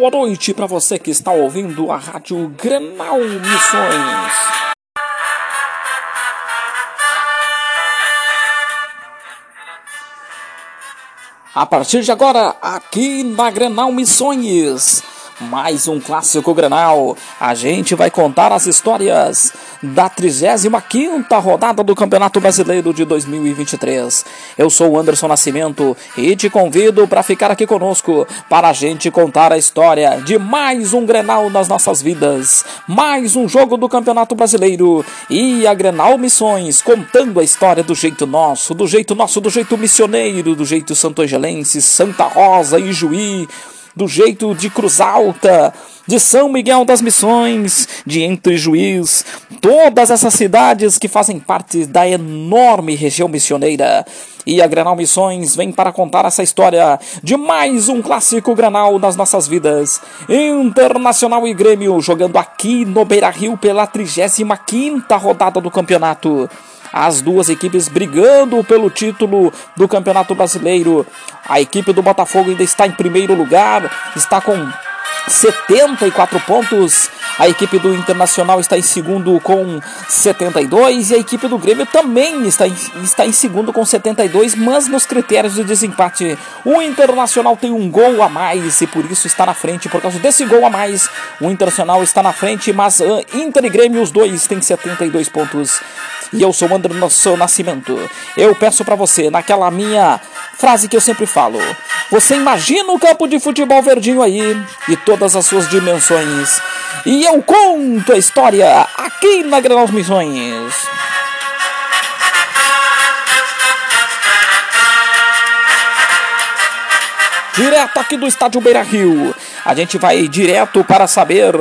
boa noite para você que está ouvindo a Rádio Grenal Missões. A partir de agora, aqui na Grenal Missões mais um clássico Grenal. A gente vai contar as histórias da 35ª rodada do Campeonato Brasileiro de 2023. Eu sou o Anderson Nascimento e te convido para ficar aqui conosco para a gente contar a história de mais um Grenal nas nossas vidas, mais um jogo do Campeonato Brasileiro e a Grenal Missões contando a história do jeito nosso, do jeito nosso, do jeito missioneiro, do jeito santo-angelense, Santa Rosa e Juí do jeito de Cruz Alta, de São Miguel das Missões, de Entre Juiz, todas essas cidades que fazem parte da enorme região missioneira. E a Granal Missões vem para contar essa história de mais um clássico Granal nas nossas vidas. Internacional e Grêmio jogando aqui no Beira-Rio pela 35ª rodada do campeonato as duas equipes brigando pelo título do Campeonato Brasileiro. A equipe do Botafogo ainda está em primeiro lugar, está com 74 pontos. A equipe do Internacional está em segundo com 72 e a equipe do Grêmio também está em, está em segundo com 72, mas nos critérios de desempate. O Internacional tem um gol a mais e por isso está na frente. Por causa desse gol a mais, o Internacional está na frente, mas uh, Inter e Grêmio, os dois, têm 72 pontos. E eu sou o André Nascimento. Eu peço para você, naquela minha frase que eu sempre falo, você imagina o campo de futebol verdinho aí e todas as suas dimensões. E eu conto a história aqui na Granal Missões. Direto aqui do estádio Beira Rio. A gente vai direto para saber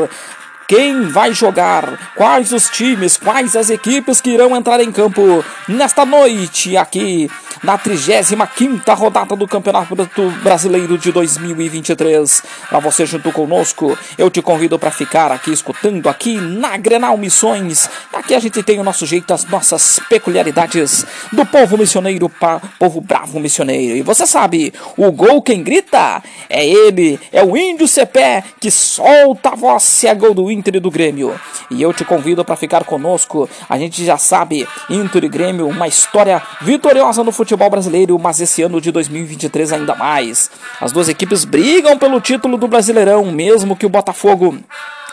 quem vai jogar, quais os times, quais as equipes que irão entrar em campo nesta noite aqui na 35ª rodada do Campeonato Brasileiro de 2023. Para você junto conosco, eu te convido para ficar aqui escutando aqui na Grenal Missões. Aqui a gente tem o nosso jeito, as nossas peculiaridades do povo missioneiro, povo bravo missioneiro. E você sabe, o gol quem grita é ele, é o índio Cepé que solta a voz se é gol do Inter e do Grêmio. E eu te convido para ficar conosco. A gente já sabe, Inter e Grêmio, uma história vitoriosa no futebol brasileiro, mas esse ano de 2023 ainda mais. As duas equipes brigam pelo título do Brasileirão, mesmo que o Botafogo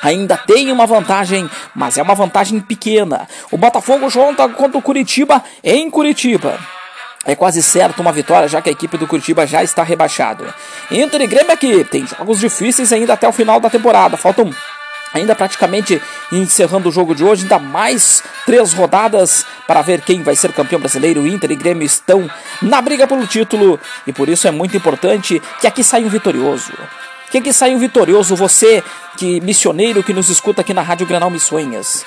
ainda tem uma vantagem, mas é uma vantagem pequena. O Botafogo joga contra o Curitiba em Curitiba. É quase certo uma vitória, já que a equipe do Curitiba já está rebaixado. Inter e Grêmio aqui tem jogos difíceis ainda até o final da temporada. Faltam ainda praticamente encerrando o jogo de hoje, ainda mais três rodadas para ver quem vai ser campeão brasileiro. Inter e Grêmio estão na briga pelo título e por isso é muito importante que aqui saia um vitorioso. Que aqui saia um vitorioso, você que missioneiro que nos escuta aqui na Rádio Granal Missões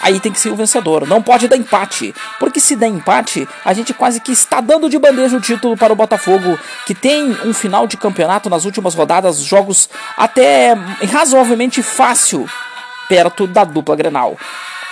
aí tem que ser o vencedor. Não pode dar empate, porque se der empate, a gente quase que está dando de bandeja o título para o Botafogo, que tem um final de campeonato nas últimas rodadas, jogos até razoavelmente fácil perto da dupla Grenal.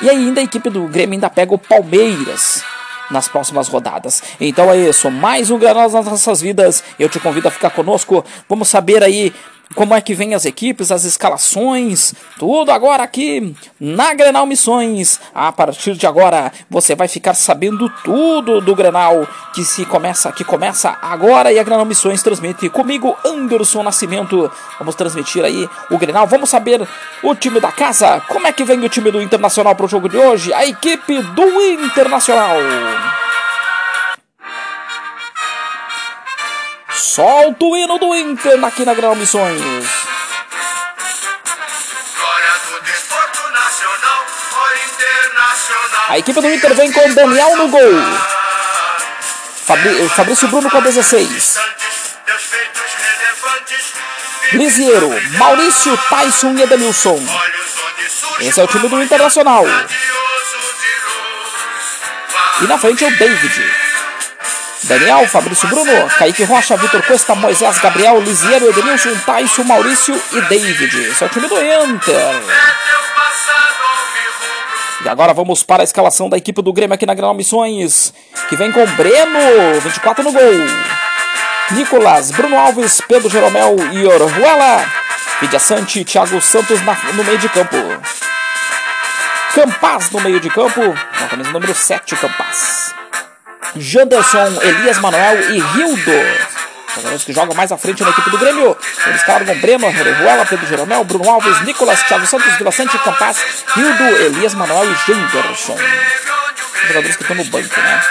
E ainda a equipe do Grêmio ainda pega o Palmeiras nas próximas rodadas. Então é isso, mais um Grenal nas nossas vidas. Eu te convido a ficar conosco. Vamos saber aí como é que vem as equipes, as escalações, tudo agora aqui na Grenal Missões. A partir de agora você vai ficar sabendo tudo do Grenal que se começa, que começa agora e a Grenal Missões transmite comigo Anderson Nascimento. Vamos transmitir aí o Grenal. Vamos saber o time da casa. Como é que vem o time do Internacional para o jogo de hoje? A equipe do Internacional. Solta o hino do Inter aqui na Grão Missões. A equipe do Inter vem com Daniel no gol. Fabri Fabrício Bruno com 16. Lisiero, Maurício, Tyson e Edenilson. Esse é o time do Internacional. E na frente é o David. Daniel, Fabrício Bruno, Kaique Rocha, Vitor Costa, Moisés Gabriel, Lisiero, Edenilson, Tyson, Maurício e David. Esse é o time do Inter. E agora vamos para a escalação da equipe do Grêmio aqui na Granal Missões, que vem com Breno, 24 no gol. Nicolas, Bruno Alves, Pedro Jeromel e Orhuela. Vidia Sante, Thiago Santos na, no meio de campo. Campaz no meio de campo, na camisa número 7, Campaz. Janderson, Elias Manuel e Rildo. Jogadores que jogam mais à frente na equipe do Grêmio. Eles com Breno, Orejuela, Pedro Jeromel, Bruno Alves, Nicolas, Thiago Santos, Vila Sante, Campaz, Rildo, Elias Manuel e Janderson. Jogadores que estão no banco, né?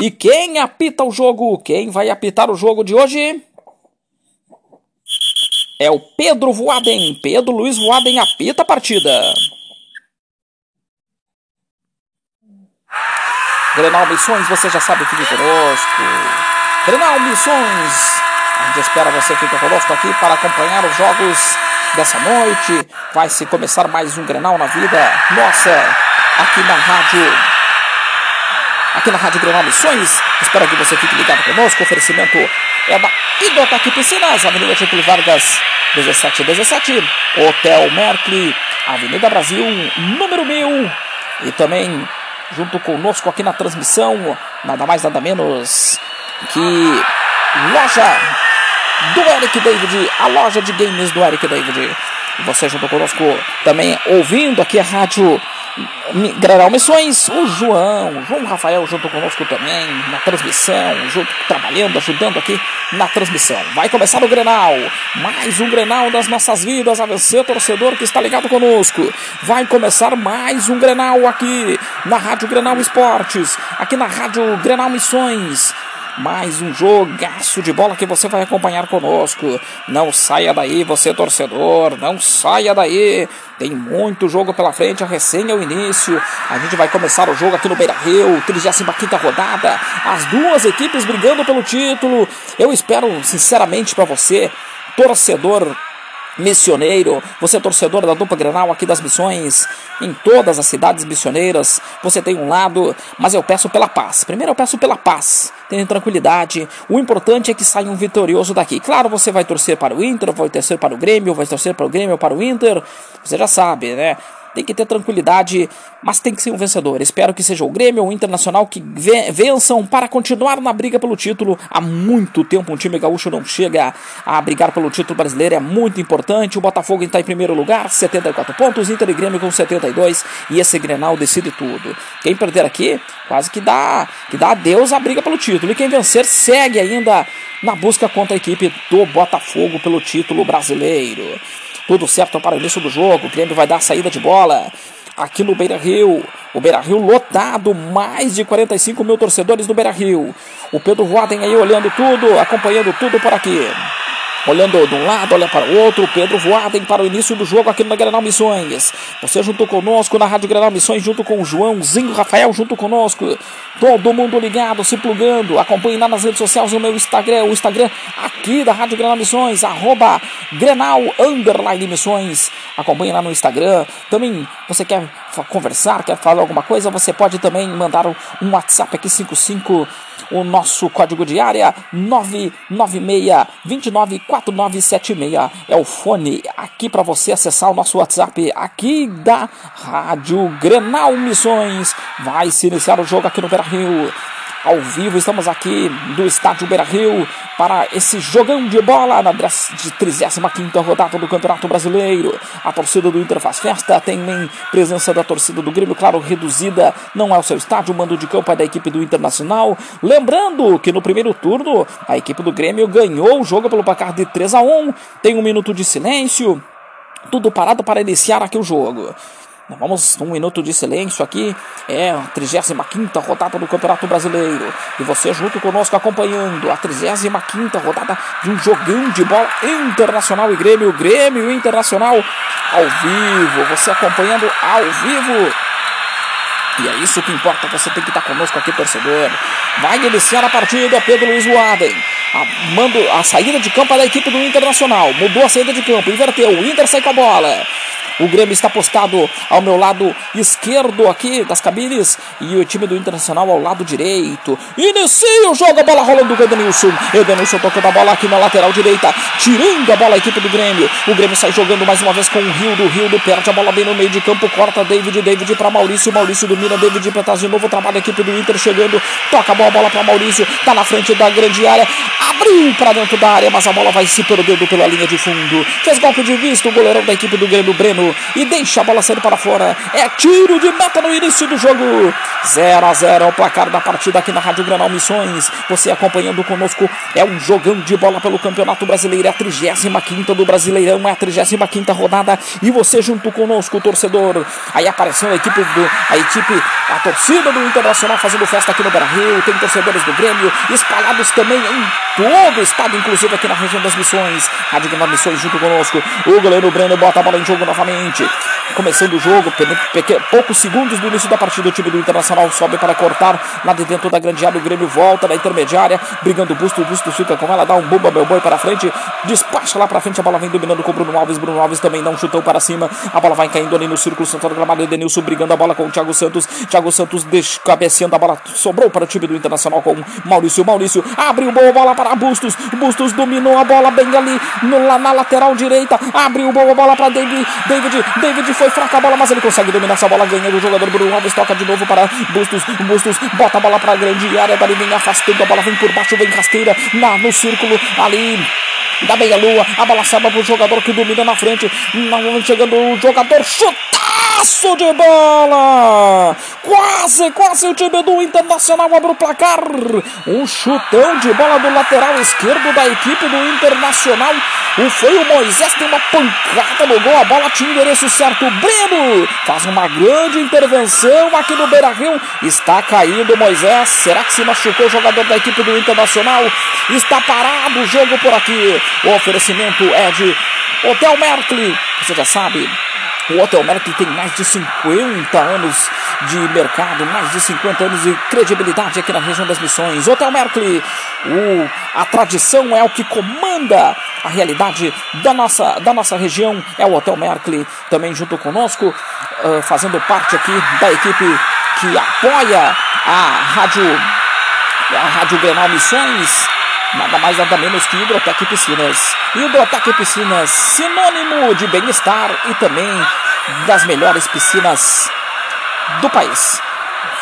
E quem apita o jogo? Quem vai apitar o jogo de hoje? É o Pedro Voaden. Pedro Luiz Voaden apita a partida. Grenal Missões, você já sabe, fique conosco. Grenal Missões, a gente espera você ficar conosco aqui para acompanhar os jogos dessa noite. Vai se começar mais um Grenal na vida nossa aqui na rádio aqui na Rádio Grenal Missões. Espero que você fique ligado conosco. O oferecimento é da Idotaque Piscinas, Avenida Getúlio Vargas, 1717, Hotel Mercury, Avenida Brasil, número 1000. E também, junto conosco aqui na transmissão, nada mais, nada menos que loja do Eric David, a loja de games do Eric David. Você junto conosco também ouvindo aqui a rádio Granal Missões, o João, João Rafael junto conosco também na transmissão, junto trabalhando, ajudando aqui na transmissão. Vai começar o Grenal, mais um Grenal das nossas vidas, a vencer torcedor que está ligado conosco. Vai começar mais um Grenal aqui na Rádio Grenal Esportes, aqui na Rádio Grenal Missões. Mais um jogaço de bola que você vai acompanhar conosco. Não saia daí, você torcedor, não saia daí. Tem muito jogo pela frente, a recém é o início. A gente vai começar o jogo aqui no Beira Rio, 35 rodada. As duas equipes brigando pelo título. Eu espero, sinceramente, para você, torcedor missioneiro, você é torcedor da dupla Grenal aqui das missões, em todas as cidades missioneiras, você tem um lado, mas eu peço pela paz. Primeiro eu peço pela paz, tenha tranquilidade. O importante é que saia um vitorioso daqui. Claro, você vai torcer para o Inter, vai torcer para o Grêmio, vai torcer para o Grêmio para o Inter. Você já sabe, né? Tem que ter tranquilidade, mas tem que ser um vencedor. Espero que seja o Grêmio ou o Internacional que vençam para continuar na briga pelo título. Há muito tempo um time gaúcho não chega a brigar pelo título brasileiro, é muito importante. O Botafogo está em primeiro lugar, 74 pontos, Inter e Grêmio com 72 e esse Grenal decide tudo. Quem perder aqui, quase que dá, que dá adeus à briga pelo título. E quem vencer segue ainda na busca contra a equipe do Botafogo pelo título brasileiro. Tudo certo para o início do jogo. O Grêmio vai dar saída de bola aqui no Beira Rio. O Beira Rio lotado, mais de 45 mil torcedores no Beira Rio. O Pedro Roden aí olhando tudo, acompanhando tudo por aqui. Olhando de um lado, olha para o outro, Pedro Voaden para o início do jogo aqui no Granal Missões. Você junto conosco na Rádio Granal Missões, junto com o Joãozinho Rafael, junto conosco. Todo mundo ligado, se plugando. Acompanhe lá nas redes sociais o meu Instagram, o Instagram aqui da Rádio Granal Missões, arroba Grenal Underline Missões. Acompanhe lá no Instagram. Também você quer conversar, quer falar alguma coisa, você pode também mandar um WhatsApp aqui 55 o nosso código de área 996 294976 é o fone aqui para você acessar o nosso WhatsApp aqui da Rádio Grenal Missões. Vai se iniciar o jogo aqui no Beira Rio ao vivo. Estamos aqui do estádio Beira Rio para esse jogão de bola na 35 rodada do Campeonato Brasileiro. A torcida do Inter faz festa, tem presença da torcida do Grêmio, claro, reduzida, não é o seu estádio, o mando de campo é da equipe do Internacional. Lembrando que no primeiro turno a equipe do Grêmio ganhou o jogo pelo placar de 3 a 1 tem um minuto de silêncio. Tudo parado para iniciar aqui o jogo. Vamos um minuto de silêncio aqui. É a 35 rodada do Campeonato Brasileiro. E você junto conosco acompanhando a 35 rodada de um jogão de bola internacional e Grêmio. Grêmio Internacional ao vivo. Você acompanhando ao vivo. E é isso que importa, você tem que estar conosco aqui, torcedor. Vai iniciar a partida, Pedro Luiz Waden. A, mando, a saída de campo é da equipe do Internacional. Mudou a saída de campo, inverteu. O Inter sai com a bola. O Grêmio está postado ao meu lado esquerdo aqui das cabines. E o time do Internacional ao lado direito. Inicia o jogo, a bola rolando do Edenilson. Edenilson tocando a bola aqui na lateral direita, tirando a bola a equipe do Grêmio. O Grêmio sai jogando mais uma vez com o Rio do Rio, perde a bola bem no meio de campo, corta David, David para Maurício, Maurício domina, David Petaz de novo, trabalha a equipe do Inter chegando, toca a bola, bola para Maurício, tá na frente da grande área, abriu para dentro da área, mas a bola vai se perdendo pela linha de fundo. Fez golpe de vista o goleirão da equipe do Grêmio, Breno, e deixa a bola sair para fora. É tiro de meta no início do jogo. 0 a 0 é o placar da partida aqui na Rádio Granal Missões. Você acompanhando conosco é um jogão de bola pelo Campeonato Brasileiro, é a 35 do Brasileirão, é a 35 rodada e você junto conosco, torcedor. Aí apareceu a equipe do a equipe, a torcida do Internacional fazendo festa aqui no Brasil, tem torcedores do Grêmio espalhados também em todo o estado, inclusive aqui na região das Missões. Rádio Granal Missões junto conosco. O goleiro Breno bota a bola em jogo novamente. Começando o jogo, poucos segundos do início da partida, o time do Internacional sobe para cortar lá de dentro da grande área. O Grêmio volta na intermediária, brigando o Busto. O Busto fica com ela, dá um bumba, meu boi para frente, despacha lá para frente. A bola vem dominando com o Bruno Alves. Bruno Alves também dá um chutão para cima. A bola vai caindo ali no círculo central do gramado. Edenilson brigando a bola com o Thiago Santos. Thiago Santos descabeceando a bola. Sobrou para o time do Internacional com Maurício. Maurício abriu boa bola para Bustos. Bustos dominou a bola bem ali no, lá na lateral direita. Abriu boa bola para David. David. David foi fraca a bola, mas ele consegue dominar essa bola. Ganha o jogador Bruno Alves. Toca de novo para Bustos. Bustos bota a bola para a grande área. Dali vem afastando a bola. Vem por baixo, vem rasteira na, no círculo ali da meia-lua. A bola salva para o jogador que domina na frente. Não chegando o jogador chutaço de bola. Quase, quase o time do Internacional abre o placar. Um chutão de bola do lateral esquerdo da equipe do Internacional. O foi o Moisés, tem uma pancada no gol. A bola tinha endereço certo. O Breno faz uma grande intervenção aqui no Beira Rio. Está caindo o Moisés. Será que se machucou o jogador da equipe do Internacional? Está parado o jogo por aqui. O oferecimento é de Hotel Merkley. Você já sabe, o Hotel Merkley tem mais de 50 anos de mercado, mais de 50 anos de credibilidade aqui na região das Missões. Hotel Merkley, o, a tradição é o que comanda a realidade da nossa, da nossa região. É o Hotel Merkley também junto conosco, uh, fazendo parte aqui da equipe que apoia a Rádio, a Rádio Grenal Missões Nada mais, nada menos que Hidrotec Piscinas. Hidrotec Piscinas, sinônimo de bem-estar e também das melhores piscinas do país.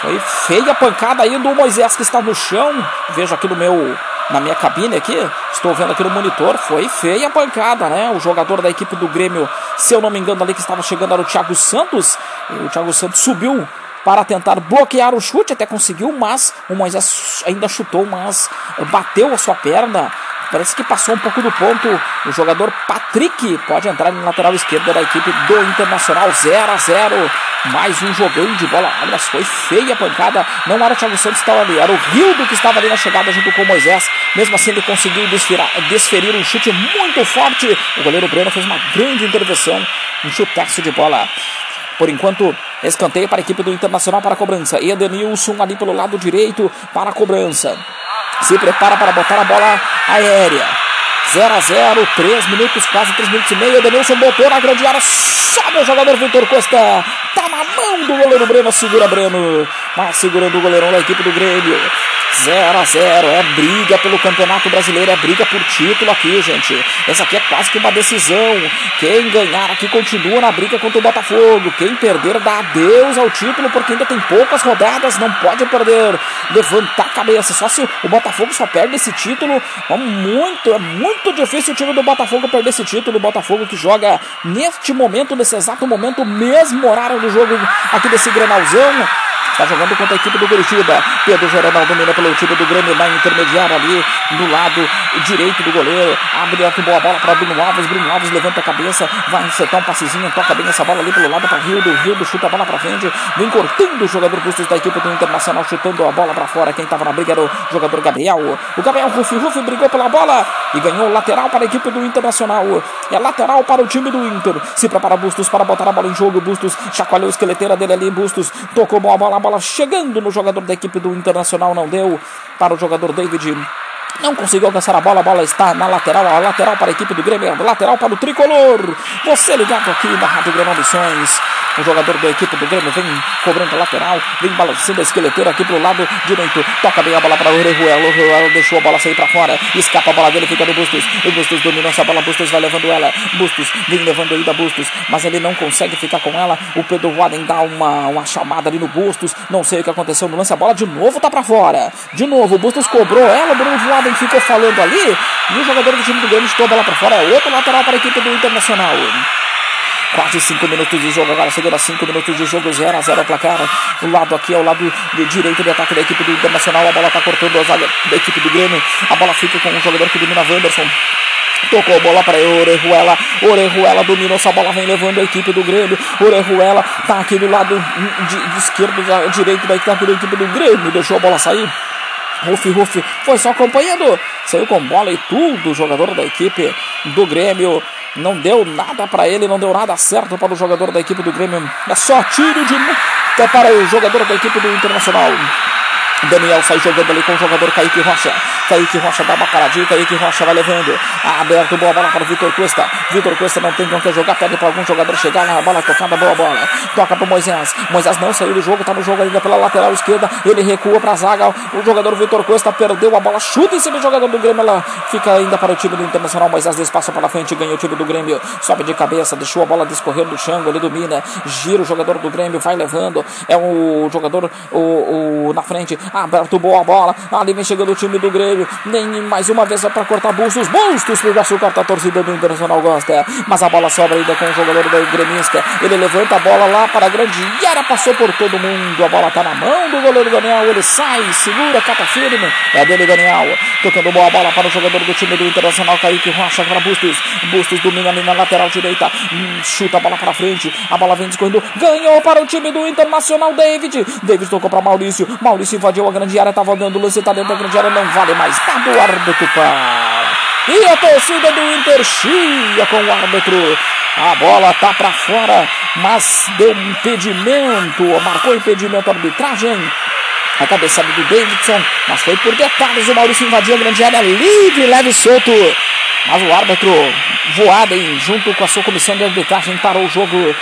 Foi feia a pancada aí do Moisés que está no chão. Vejo aqui no meu na minha cabine aqui, estou vendo aqui no monitor, foi feia a pancada, né? O jogador da equipe do Grêmio, se eu não me engano ali que estava chegando era o Thiago Santos. O Thiago Santos subiu para tentar bloquear o chute, até conseguiu, mas o Moisés ainda chutou, mas bateu a sua perna. Parece que passou um pouco do ponto. O jogador Patrick pode entrar na lateral esquerda da equipe do Internacional 0 a 0 Mais um jogão de bola. Olha, foi feia a pancada. Não era o Thiago Santos que estava ali, era o Rildo que estava ali na chegada junto com o Moisés. Mesmo assim, ele conseguiu desferir um chute muito forte. O goleiro Breno fez uma grande intervenção. Um chutaço de bola. Por enquanto, escanteio para a equipe do Internacional para a cobrança. Edenilson ali pelo lado direito para a cobrança. Se prepara para botar a bola aérea. 0 a 0, 3 minutos, quase 3 minutos e meio. Edenilson botou na grande área. Sobe o jogador Vitor Costa. Tá na mão do goleiro Breno. Segura Breno. Mas segurando o goleirão da equipe do Grêmio. 0 a 0 é briga pelo Campeonato Brasileiro, é briga por título aqui, gente. Essa aqui é quase que uma decisão. Quem ganhar aqui continua na briga contra o Botafogo. Quem perder dá adeus ao título, porque ainda tem poucas rodadas, não pode perder. Levantar a cabeça. Só se o Botafogo só perde esse título, é muito, é muito difícil o time do Botafogo perder esse título. O Botafogo que joga neste momento, nesse exato momento, mesmo horário do jogo aqui desse granalzão. Está jogando contra a equipe do Curitiba. Pedro Geronal domina pelo time do Grêmio na intermediária ali, do lado direito do goleiro. Abre aqui boa bola para Bruno Alves. Bruno Alves levanta a cabeça, vai acertar um passezinho, toca bem essa bola ali pelo lado para Rio do Rio do chuta a bola para frente. Vem cortando o jogador Bustos da equipe do Internacional, chutando a bola para fora. Quem estava na briga era o jogador Gabriel. O Gabriel Rufi Rufi brigou pela bola e ganhou lateral para a equipe do Internacional. É lateral para o time do Inter. Se prepara Bustos para botar a bola em jogo. Bustos chacoalhou a esqueleteira dele ali. Bustos tocou a bola bola chegando no jogador da equipe do Internacional, não deu para o jogador David. não conseguiu alcançar a bola, a bola está na lateral, a lateral para a equipe do Grêmio, lateral para o tricolor. Você ligado aqui na Rádio Grêmio Missões. O jogador da equipe do Grêmio vem cobrando a lateral, vem balançando a esqueleteira aqui pro lado direito. Toca bem a bola para o Orejuela. O deixou a bola sair para fora. Escapa a bola dele, fica no Bustos. O Bustos dominou essa bola, Bustos vai levando ela. Bustos vem levando ainda Bustos, mas ele não consegue ficar com ela. O Pedro Waden dá uma, uma chamada ali no Bustos. Não sei o que aconteceu no lance. A bola de novo tá para fora. De novo, o Bustos cobrou ela. O Bruno Waden ficou falando ali. E o jogador do time do Grêmio estou a bola para fora. É outro lateral para a equipe do Internacional. Quase 5 minutos de jogo, agora chegando a 5 minutos de jogo, 0 a 0 o placar. O lado aqui é o lado de direito de ataque da equipe do Internacional. A bola está cortando a zaga da equipe do Grêmio. A bola fica com o jogador que domina Wanderson. Tocou a bola para Orejuela. Orejuela dominou essa bola, vem levando a equipe do Grêmio. Orejuela tá aqui do lado de, de esquerdo, da, direito da equipe do Grêmio. Deixou a bola sair. Rufi, Rufi foi só acompanhando. Saiu com bola e tudo. O jogador da equipe do Grêmio não deu nada para ele, não deu nada certo para o jogador da equipe do Grêmio. É só tiro de meta para o jogador da equipe do Internacional. Daniel sai jogando ali com o jogador Kaique Rocha. Kaique Rocha dá uma paradinha, Kaique Rocha vai levando. Aberto, boa bola para o Vitor Cuesta. Vitor Cuesta não tem com que jogar, pede para algum jogador chegar na bola tocada, boa bola. Toca para Moisés. Moisés não saiu do jogo, tá no jogo ainda pela lateral esquerda. Ele recua para a zaga. O jogador Vitor Cuesta perdeu a bola, chuta em cima do jogador do Grêmio. Ela fica ainda para o time do Internacional. Moisés despassa para frente, ganha o time do Grêmio. Sobe de cabeça, deixou a bola discorrer do Xango, ele domina. Gira o jogador do Grêmio, vai levando. É o jogador o, o na frente. Aberto, boa bola. Ali vem chegando o time do Grêmio. Nem mais uma vez para cortar bustos. Bustos pro açúcar. A torcida do Internacional gosta. Mas a bola sobra ainda com o jogador do Gremista. Ele levanta a bola lá para a grande área. Passou por todo mundo. A bola tá na mão do goleiro Daniel. Ele sai, segura, cata firme. É dele, Daniel. Tocando boa bola para o jogador do time do Internacional. Kaique Rocha para Bustos. Bustos domina ali na lateral direita. Hum, chuta a bola para frente. A bola vem descorrendo. Ganhou para o time do Internacional. David. David tocou para Maurício. Maurício invadiu a grande área. Tava dando lance. Tá dentro da grande área. Não vale mais. Tá do árbitro para. E a torcida do Inter chia com o árbitro. A bola tá para fora, mas deu um impedimento, marcou impedimento a arbitragem. A cabeçada do Davidson, mas foi por detalhes. O Maurício invadiu a grande área livre, leve e solto. Mas o árbitro voado aí, junto com a sua comissão de arbitragem, parou o jogo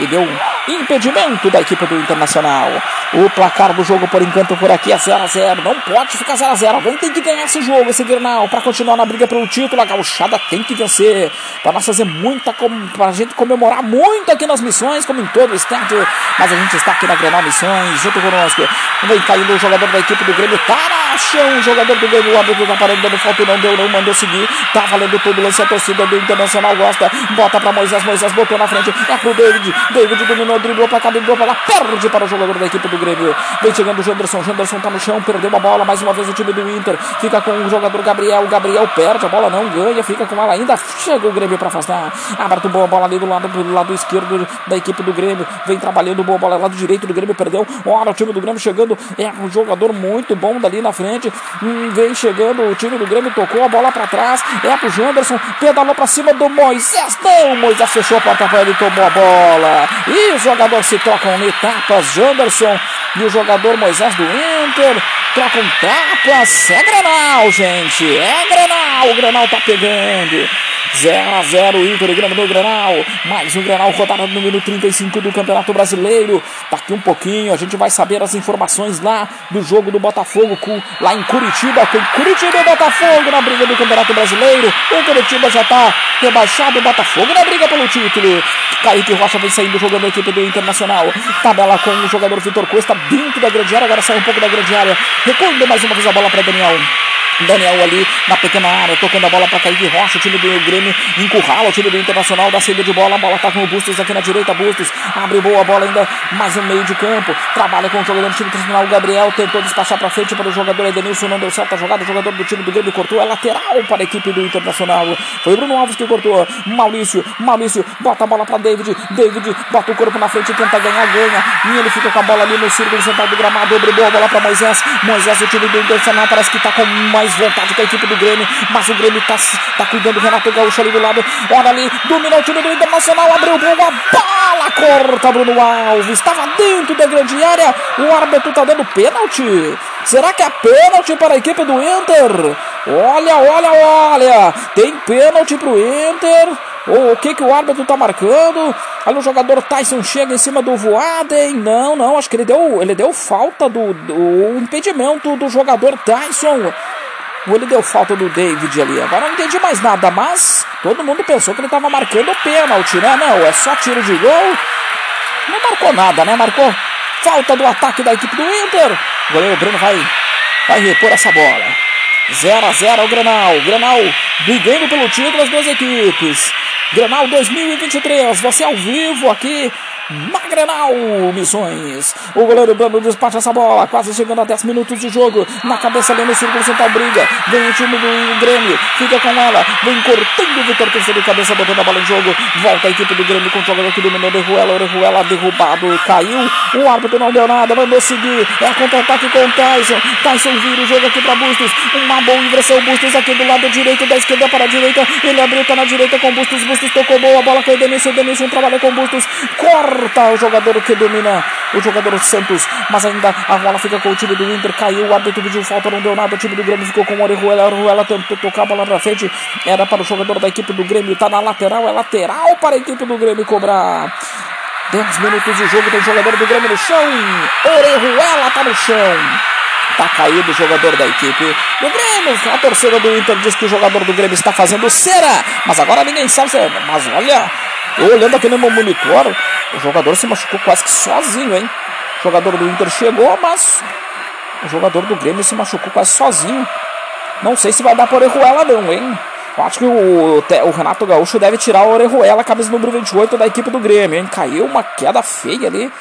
e deu impedimento da equipe do Internacional. O placar do jogo, por enquanto, por aqui é 0x0. Não pode ficar 0x0. Alguém tem que ganhar esse jogo, esse Grenal, para continuar na briga pelo título. A gauchada tem que vencer. Para nós fazer muita, para gente comemorar muito aqui nas missões, como em todo o estádio. Mas a gente está aqui na Grenal Missões, junto conosco. Vem caindo o jogador da equipe do Grêmio. Tá chão jogador do Grêmio. O árbitro tá parando, dando falta, não deu, não mandou seguir. Tá valendo todo o lance. A torcida do Internacional gosta. Bota para Moisés. Moisés botou na frente. É pro David. David dominou, driblou para cá, driblou para lá. Perde para o jogador da equipe do Grêmio. Vem chegando o Janderson. Janderson tá no chão, perdeu a bola. Mais uma vez o time do Inter. Fica com o jogador Gabriel. O Gabriel perde a bola, não ganha. Fica com ela ainda. Chega o Grêmio para afastar. Aberto boa bola ali do lado, do lado esquerdo da equipe do Grêmio. Vem trabalhando boa bola. Lado direito do Grêmio perdeu. Olha o time do Grêmio chegando. É um jogador muito bom dali na frente. Hum, vem chegando o time do Grêmio. Tocou a bola para trás. É pro Janderson. Pedalou para cima do Moisés. Não, Moisés fechou a porta para ele. Tomou a bola. E os jogadores se trocam etapas. Janderson e o jogador Moisés do Inter trocam tapas. É Grenal, gente. É Grenal. O Grenal tá pegando. 0 a 0 Inter e Grêmio no Grenal. Mais um Grenal rodada no número 35 do Campeonato Brasileiro. Daqui um pouquinho a gente vai saber as informações lá do jogo do Botafogo com, lá em Curitiba. Com Curitiba e Botafogo na briga do Campeonato Brasileiro. O Curitiba já tá rebaixado. Botafogo na briga pelo título. Kaique Rocha vem saindo jogando a equipe do Internacional. Tabela com o jogador Vitor Costa dentro da grande área. Agora sai um pouco da grande área. Recuando mais uma vez a bola para Daniel. Daniel ali na pequena área, tocando a bola para Kaique Rocha, o time do Grêmio encurrala o time do Internacional da saída de bola, a bola tá com o Bustos aqui na direita, Bustos abre boa bola ainda, mais um meio de campo, trabalha com o jogador do time internacional, Gabriel tentou despachar para frente para o jogador Edenilson, não deu certo a jogada, o jogador do time do Grêmio cortou, é lateral para a equipe do Internacional, foi o Bruno Alves que cortou, Maurício, Maurício, bota a bola para David, David bota o corpo na frente, tenta ganhar, ganha, e ele fica com a bola ali no círculo central do gramado, abre boa bola para Moisés, Moisés, o time do Internacional parece que tá com mais vontade que a equipe do Grêmio, mas o Grêmio tá, tá cuidando do Renato Gaúcho ali do lado, olha ali, domina o time do Internacional, abriu boa bola, corta Bruno Alves, estava dentro da grande área, o árbitro tá dando pênalti, Será que é pênalti para a equipe do Inter? Olha, olha, olha. Tem pênalti para o Inter. O que que o árbitro tá marcando? Ali o jogador Tyson chega em cima do Voaden. Não, não, acho que ele deu, ele deu falta do, do impedimento do jogador Tyson. Ou ele deu falta do David ali. Agora não entendi mais nada, mas todo mundo pensou que ele tava marcando pênalti, né? Não, é só tiro de gol. Não marcou nada, né? Marcou falta do ataque da equipe do Inter. O goleiro Bruno vai, vai repor essa bola. 0 a 0 o Granal. Granal brigando pelo título as duas equipes. Granal 2023, você ao vivo aqui na Grenal Missões. O goleiro Bruno despacha essa bola, quase chegando a 10 minutos de jogo. Na cabeça ali no círculo central, briga. Vem o time do Grêmio, fica com ela. Vem cortando o Vitor Terceiro de cabeça, botando a bola em jogo. Volta a equipe do Grêmio com o jogador que dominou Ruela. Orejuela derrubado, caiu. O árbitro não deu nada, mandou seguir. É contra-ataque com o Tyson. Tyson vira o jogo aqui para Bustos. Uma boa inversão. Bustos aqui do lado direito, da esquerda para a direita. Ele abriu, tá na direita com Bustos. Bustos tocou boa, a bola caiu. Denilson, Denilson trabalha com Bustos. Corta o jogador que domina, o jogador Santos, mas ainda a bola fica com o time do Inter, caiu, o árbitro pediu falta, não deu nada, o time do Grêmio ficou com o Orejuela, o Orejuela tentou tocar a bola pra frente, era para o jogador da equipe do Grêmio, tá na lateral, é lateral para a equipe do Grêmio cobrar. 10 minutos de jogo, tem jogador do Grêmio no chão, Orejuela tá no chão. Tá caído o jogador da equipe do Grêmio. A torcida do Inter diz que o jogador do Grêmio está fazendo cera. Mas agora ninguém sabe se é. Mas olha, eu olhando aqui no meu monitor, o jogador se machucou quase que sozinho, hein? O jogador do Inter chegou, mas o jogador do Grêmio se machucou quase sozinho. Não sei se vai dar por Orejuela não, hein? Eu acho que o, o, Renato Gaúcho deve tirar o Orejuela, camisa número 28 da equipe do Grêmio, hein? Caiu uma queda feia ali.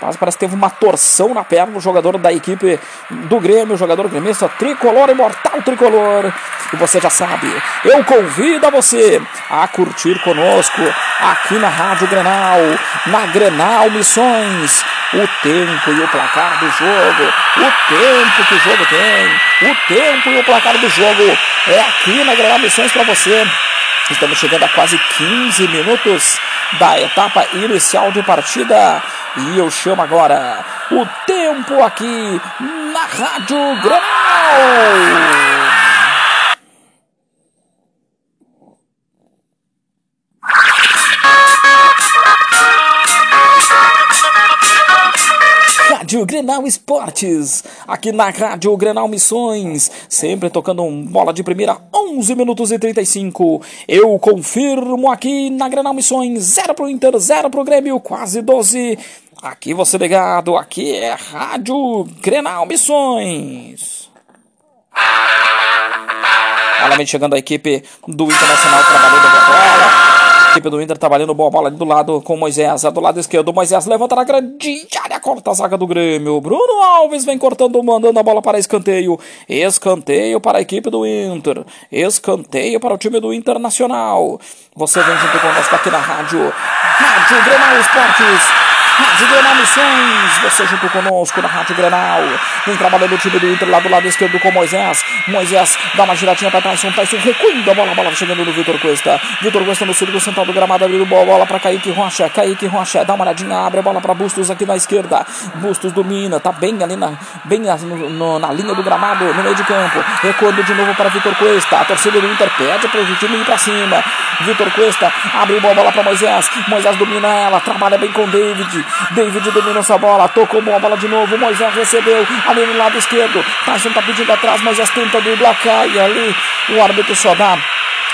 Parece que teve uma torção na perna do jogador da equipe do Grêmio, jogador gremista tricolor, imortal tricolor. E você já sabe, eu convido a você a curtir conosco aqui na Rádio Grenal, na Grenal Missões, o tempo e o placar do jogo, o tempo que o jogo tem, o tempo e o placar do jogo é aqui na Grenal Missões para você. Estamos chegando a quase 15 minutos da etapa inicial de partida. E eu chamo agora o tempo aqui na Rádio Granal. Rádio Grenal Esportes, aqui na Rádio Grenal Missões, sempre tocando bola de primeira, 11 minutos e 35. Eu confirmo aqui na Grenal Missões, 0 pro Inter, 0 pro Grêmio, quase 12. Aqui você ligado, aqui é Rádio Grenal Missões. Olha, chegando a equipe do Internacional trabalhando a bola equipe do Inter trabalhando boa bola ali do lado com Moisés. Do lado esquerdo, Moisés levanta na grande área, corta a zaga do Grêmio. Bruno Alves vem cortando, mandando a bola para escanteio. Escanteio para a equipe do Inter. Escanteio para o time do Internacional. Você vem junto conosco aqui na rádio. Rádio Grenal Esportes. Rádio Grenal Missões, você junto conosco na Rádio Grenal. Vem trabalhando o time do Inter lá do lado esquerdo com Moisés. Moisés dá uma giradinha para Tyson. Tyson recuindo a bola, a bola chegando no Vitor Cuesta. Vitor Cuesta no círculo central do gramado, abrindo boa bola para Kaique Rocha. Kaique Rocha dá uma olhadinha, abre a bola para Bustos aqui na esquerda. Bustos domina, tá bem ali na, bem no, no, na linha do gramado, no meio de campo. Recuando de novo para Vitor Cuesta. A torcida do Inter pede para o time ir para cima. Vitor Cuesta abre boa bola para Moisés. Moisés domina ela, trabalha bem com David. David dominou essa bola, tocou boa bola de novo. Moisés recebeu ali no lado esquerdo. Tyson tá pedindo atrás, Moisés tenta driblar, cai ali. O árbitro só dá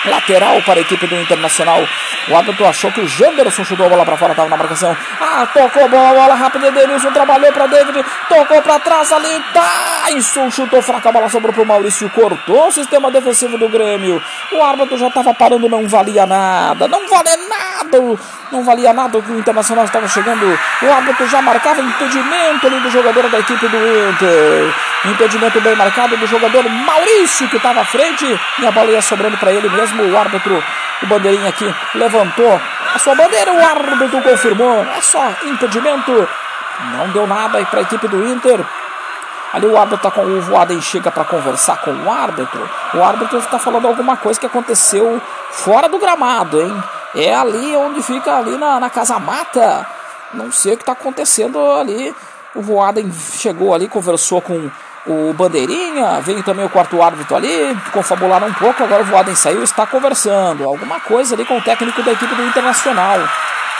lateral para a equipe do Internacional. O árbitro achou que o Janderson chutou a bola para fora, estava na marcação. Ah, tocou a bola, bola rápida. Denilson trabalhou para David, tocou para trás ali. Tyson chutou fraca, a bola sobrou para o Maurício, cortou o sistema defensivo do Grêmio. O árbitro já estava parando, não valia nada, não valia nada, não valia nada que o Internacional estava chegando. O árbitro já marcava impedimento ali do jogador da equipe do Inter. Impedimento bem marcado do jogador Maurício, que estava à frente, e a bola ia sobrando para ele mesmo. O árbitro, o bandeirinha aqui, levantou a sua bandeira. O árbitro confirmou. É só impedimento. Não deu nada para a equipe do Inter. Ali o árbitro está com o Voaden chega para conversar com o árbitro. O árbitro está falando alguma coisa que aconteceu fora do gramado, hein? É ali onde fica ali na, na casa mata. Não sei o que está acontecendo ali. O Voaden chegou ali, conversou com o Bandeirinha, veio também o quarto árbitro ali, confabularam um pouco, agora o Voaden saiu está conversando. Alguma coisa ali com o técnico da equipe do Internacional.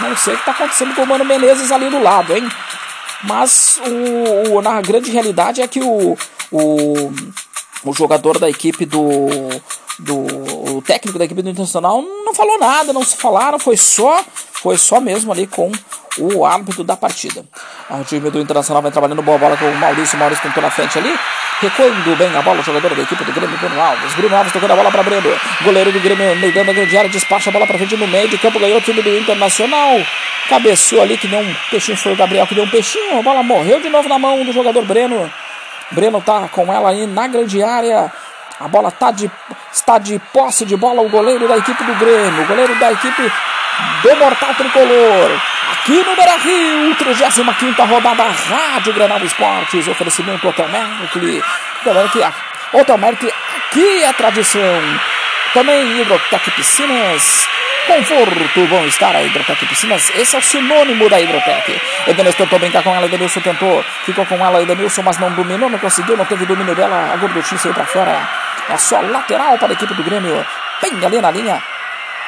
Não sei o que está acontecendo com o Mano Menezes ali do lado, hein? Mas o, o, na grande realidade é que o, o, o jogador da equipe do, do o técnico da equipe do Internacional não falou nada, não se falaram, foi só foi só mesmo ali com o árbitro da partida. O time do Internacional vai trabalhando boa bola com o Maurício. Maurício tentou na frente ali. Recuando bem a bola, o jogador da equipe do Grêmio, Bruno Alves. Bruno Alves tocando a bola para Breno. Goleiro do Grêmio, meio da grande área, despacha a bola para frente no meio de campo. Ganhou o time do Internacional. Cabeceou ali que deu um peixinho. Foi o Gabriel que deu um peixinho. A bola morreu de novo na mão do jogador Breno. Breno tá com ela aí na grande área. A bola tá de, está de posse de bola o goleiro da equipe do Grêmio. O goleiro da equipe do Mortal Tricolor. Aqui no Beira Rio, 35 rodada Rádio Granal Esportes. Oferecimento Hotel Mercury. Que Hotel Mercury aqui é tradição. Também Hidrotec Piscinas. Conforto, bom estar a Hidrotec Piscinas, esse é o sinônimo da Hidrotec. Edenilson tentou brincar com ela, Edenilson tentou, ficou com ela, Edenilson, mas não dominou, não conseguiu, não teve domínio dela, a gorduchinha saiu pra fora. É só lateral para a equipe do Grêmio, bem ali na linha,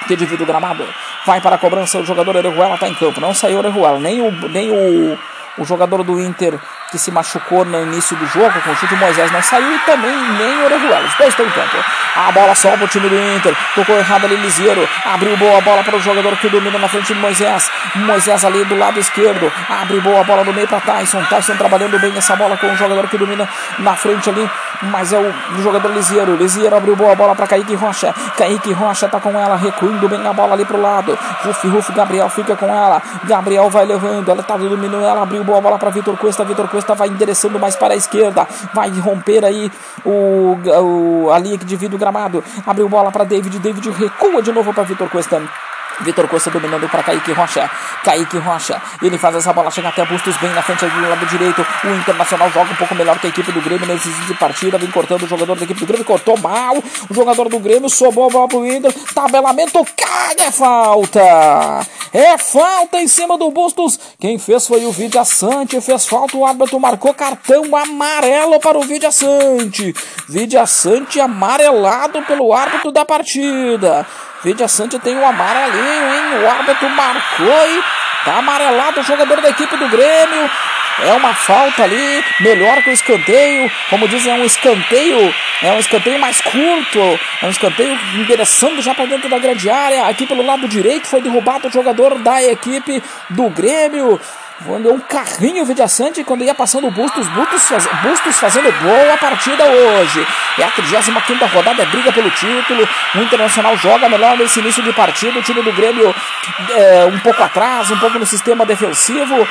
que divide o gramado. Vai para a cobrança, o jogador Orejuela está em campo. Não saiu Orejuela, nem o, nem o, o jogador do Inter que se machucou no início do jogo, com o chute Moisés não saiu e também nem Orejuela. Os dois estão em campo. A bola solta o time do Inter. Tocou errado ali Lisieiro. Abriu boa bola para o jogador que domina na frente de Moisés. Moisés ali do lado esquerdo. Abre boa bola do meio para Tyson. Tyson trabalhando bem essa bola com o jogador que domina na frente ali. Mas é o, o jogador Lisieiro. Lisieiro abriu boa bola para Kaique Rocha. Kaique Rocha tá com ela, recuindo bem a bola ali pro lado. Ruf, Ruf, Gabriel fica com ela. Gabriel vai levando. Ela tá dominando ela. Abriu boa bola para Vitor Cuesta. Vitor Cuesta vai endereçando mais para a esquerda. Vai romper aí o, o ali que divide o gramado. Abriu bola para David. David recua de novo para Vitor Cuesta. Vitor Costa dominando para Kaique Rocha. Kaique Rocha. Ele faz essa bola, chega até Bustos bem na frente do lado direito. O Internacional joga um pouco melhor que a equipe do Grêmio nesse de partida. Vem cortando o jogador da equipe do Grêmio. Cortou mal. O jogador do Grêmio sobrou a bola pro Inter. Tabelamento cai. É falta. É falta em cima do Bustos. Quem fez foi o Vidia Sante. Fez falta. O árbitro marcou cartão amarelo para o Vidia Sante. Vidia Sante amarelado pelo árbitro da partida. Vidia Sante tem um amarelinho, hein? O árbitro marcou e tá amarelado o jogador da equipe do Grêmio. É uma falta ali, melhor que o escanteio. Como dizem, é um escanteio, é um escanteio mais curto. É um escanteio endereçando já para dentro da grande área. Aqui pelo lado direito foi derrubado o jogador da equipe do Grêmio. Deu um carrinho Vidiaçante quando ia passando o Bustos, Bustos, Bustos fazendo boa partida hoje. É a 35 rodada, é briga pelo título. O Internacional joga melhor nesse início de partida. O time do Grêmio é, um pouco atrás, um pouco no sistema defensivo.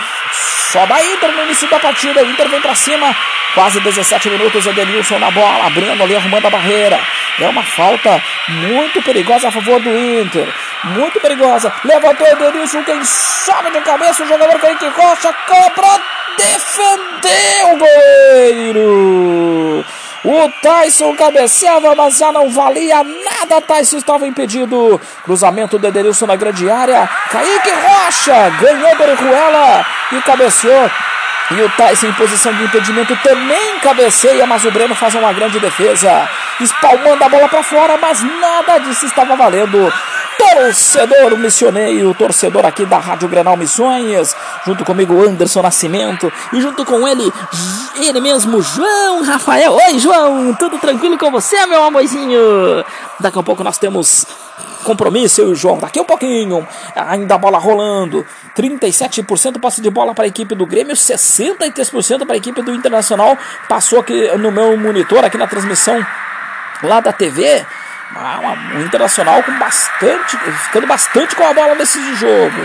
Só da Inter no início da partida. O Inter vem pra cima. Quase 17 minutos. Edenilson na bola, abrindo ali, arrumando a barreira. É uma falta muito perigosa a favor do Inter. Muito perigosa. Levantou Edenilson, quem sobe de cabeça o jogador Kaique Rocha. Cobra, defendeu o goleiro. O Tyson cabeceava, mas já não valia nada. Tyson estava impedido. Cruzamento do Edenilson na grande área. Kaique Rocha ganhou do Orejuela e cabeceou. E o Tyson em posição de impedimento também cabeceia, mas o Breno faz uma grande defesa. Espalmando a bola para fora, mas nada disso estava valendo torcedor missioneiro, torcedor aqui da Rádio Grenal Missões, junto comigo Anderson Nascimento e junto com ele, ele mesmo, João Rafael. Oi, João, tudo tranquilo com você, meu amorzinho? Daqui a pouco nós temos compromisso, eu e o João. Daqui a um pouquinho, ainda a bola rolando. 37% passe de bola para a equipe do Grêmio, 63% para a equipe do Internacional. Passou aqui no meu monitor, aqui na transmissão lá da TV. Ah, um internacional com bastante, ficando bastante com a bola nesse jogo.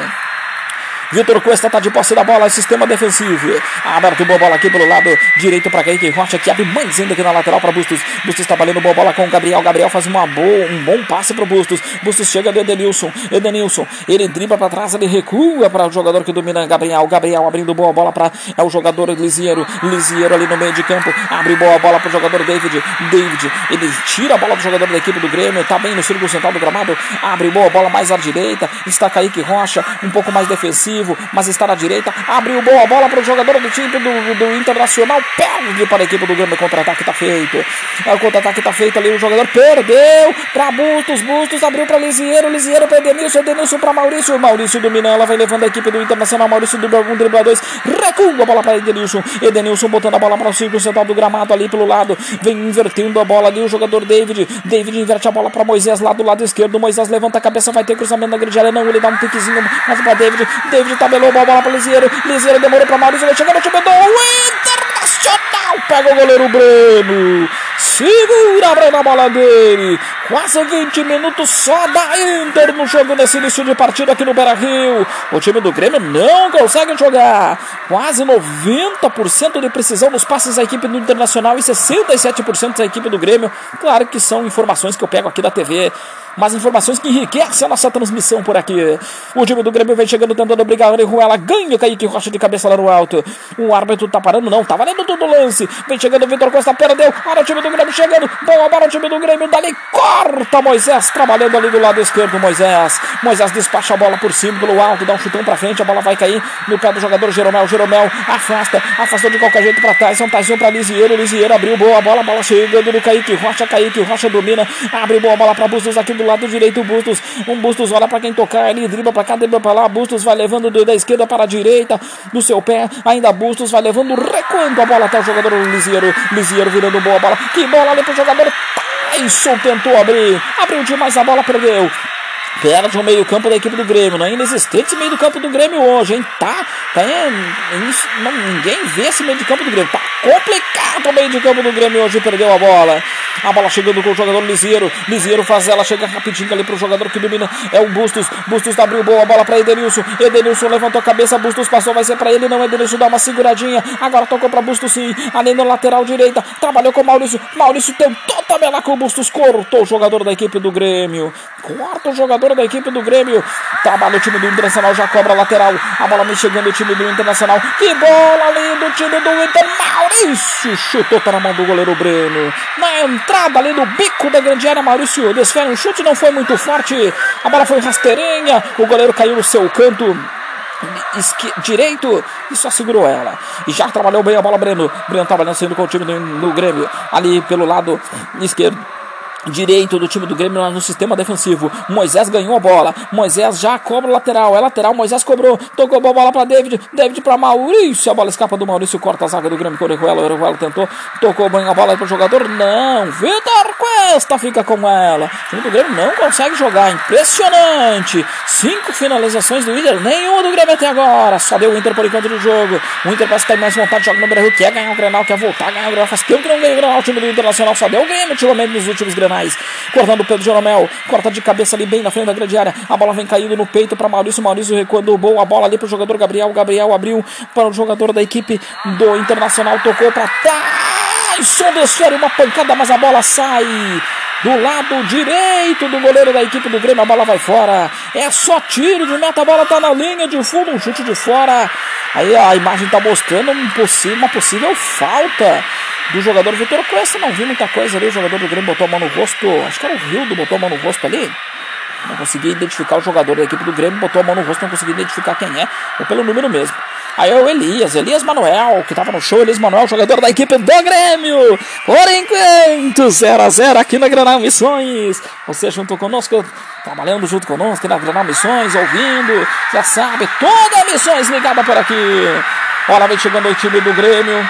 Vitor Cuesta está de posse da bola, sistema defensivo. Aberto boa bola aqui pelo lado direito para Kaique Rocha, que abre mais ainda aqui na lateral para Bustos. Bustos está valendo boa bola com o Gabriel. Gabriel faz uma boa, um bom passe para Bustos. Bustos chega do Edenilson. Edenilson, ele dribla para trás, ele recua para o jogador que domina Gabriel. Gabriel abrindo boa bola para é o jogador Lisiero. Lisiero ali no meio de campo, abre boa bola para o jogador David. David, ele tira a bola do jogador da equipe do Grêmio, está bem no círculo central do gramado, abre boa bola mais à direita. Está Kaique Rocha, um pouco mais defensivo defensivo, mas está na direita. Abriu boa bola para o jogador do time do, do Internacional. Perde para a equipe do Grêmio. Contra-ataque está feito. É, o contra-ataque está feito ali. O jogador perdeu para Bustos. Bustos abriu para Lisieiro. Lisieiro para Edenilson. Edenilson para Maurício. Maurício domina. Ela vai levando a equipe do Internacional. Maurício dribla um, dribla dois. Recua a bola para Edenilson. Edenilson botando a bola para o círculo central do gramado ali pelo lado. Vem invertendo a bola ali. O jogador David. David inverte a bola para Moisés lá do lado esquerdo. Moisés levanta a cabeça. Vai ter cruzamento na grande área. Não, ele dá um piquezinho mais para David. David tabelou a bola para Lisieiro. Lisieiro demorou para Maurício. Vai time do Internacional. Pega o goleiro Breno. Segura a bola dele. Quase 20 minutos só da Inter no jogo nesse início de partida aqui no Beira Rio. O time do Grêmio não consegue jogar. Quase 90% de precisão nos passes da equipe do Internacional e 67% da equipe do Grêmio. Claro que são informações que eu pego aqui da TV mais informações que enriquecem a nossa transmissão por aqui. O time do Grêmio vem chegando, tentando brigar. Ela ganha o Kaique Rocha de cabeça lá no alto. O árbitro tá parando, não, tá valendo todo o lance. Vem chegando o Vitor Costa, perdeu. Olha o time do Grêmio chegando. Boa bola o time do Grêmio. Dali corta Moisés, trabalhando ali do lado esquerdo. Moisés. Moisés despacha a bola por cima, pelo alto, dá um chutão pra frente. A bola vai cair no pé do jogador Jeromel. Jeromel afasta, afastou de qualquer jeito pra Tyson. Tyson pra Lisieiro. Lisieiro abriu boa bola. Bola chegando no Kaique Rocha. Kaique Rocha domina. Abre boa bola pra Bustos aqui do lado direito. Bustos. Um Bustos olha para quem tocar ali. Dribla pra cá, dribla pra lá. Bustos vai levando da esquerda para a direita. Do seu pé. Ainda Bustos vai levando, recuando a bola até o jogador Lisieiro. Lisieiro virando boa bola. Que bola ali pro jogador. Tyson tentou abrir. Abriu demais a bola, perdeu. Perde o meio-campo da equipe do Grêmio. Não é inexistente esse meio do Grêmio hoje, hein? Tá. tá em, ninguém vê esse meio de campo do Grêmio. Tá complicado o meio de campo do Grêmio hoje. Perdeu a bola. A bola chegando com o jogador Lisieiro. Lisieiro faz ela, chega rapidinho ali pro jogador que domina. É o Bustos. Bustos abriu boa bola para Edenilson. Edenilson levantou a cabeça. Bustos passou, vai ser para ele. Não, Edenilson dá uma seguradinha. Agora tocou para Bustos sim. Ali no lateral direita. Trabalhou com o Maurício. Maurício tentou tabelar com o Bustos. Cortou o jogador da equipe do Grêmio. Corta o jogador da equipe do Grêmio. Trabalha o time do Internacional, já cobra a lateral. A bola vem chegando o time do Internacional. Que bola ali do time do Inter. Maurício chutou, tá na mão do goleiro Breno. Na entrada ali no bico da grande área, Maurício desfere um chute, não foi muito forte. A bola foi rasteirinha. O goleiro caiu no seu canto. Esqui direito e só segurou ela. E já trabalhou bem a bola, Breno. Breno trabalhando saindo com o time do, do Grêmio. Ali pelo lado esquerdo direito do time do Grêmio no sistema defensivo. Moisés ganhou a bola. Moisés já cobra o lateral. É lateral. Moisés cobrou. Tocou a bola para David. David para Maurício. A bola escapa do Maurício. Corta a zaga do Grêmio com o Orejuela. O Orejuela tentou. Tocou bem a bola para o jogador. Não. Vitor Cuesta fica com ela. O time do Grêmio não consegue jogar. Impressionante. Cinco finalizações do Inter. Nenhuma do Grêmio até agora. Só deu o Inter por enquanto do jogo. O Inter parece que tem mais vontade de jogar no Brasil. Quer ganhar o Grenal. Quer voltar a ganhar o Grenal. Faz tempo que não ganha o Grenal. O time do Internacional só deu o Grêmio ultimamente nos últimos Grenais mais. Cortando Pedro Jeromel. Corta de cabeça ali bem na frente da grande área. A bola vem caindo no peito para Maurício. Maurício recuando boa bola ali para o jogador Gabriel. Gabriel abriu para o jogador da equipe do Internacional. Tocou para Tyson. Desfere uma pancada, mas a bola sai do lado direito do goleiro da equipe do Grêmio. A bola vai fora. É só tiro de meta. A bola tá na linha de fundo. Um chute de fora. Aí a imagem tá mostrando um possível, uma possível falta do jogador Vitor Cuesta. Não vi muita coisa ali. O jogador do Grêmio botou a mão no rosto. Acho que era o Rildo botou a mão no rosto ali. Não consegui identificar o jogador da equipe do Grêmio, botou a mão no rosto, não consegui identificar quem é, ou pelo número mesmo. Aí é o Elias, Elias Manuel, que estava no show, Elias Manuel, jogador da equipe do Grêmio. Por enquanto, 0x0 aqui na Granal Missões. Você junto conosco, trabalhando junto conosco na Granal Missões, ouvindo, já sabe, toda Missões ligada por aqui. Olha, vem chegando o time do Grêmio.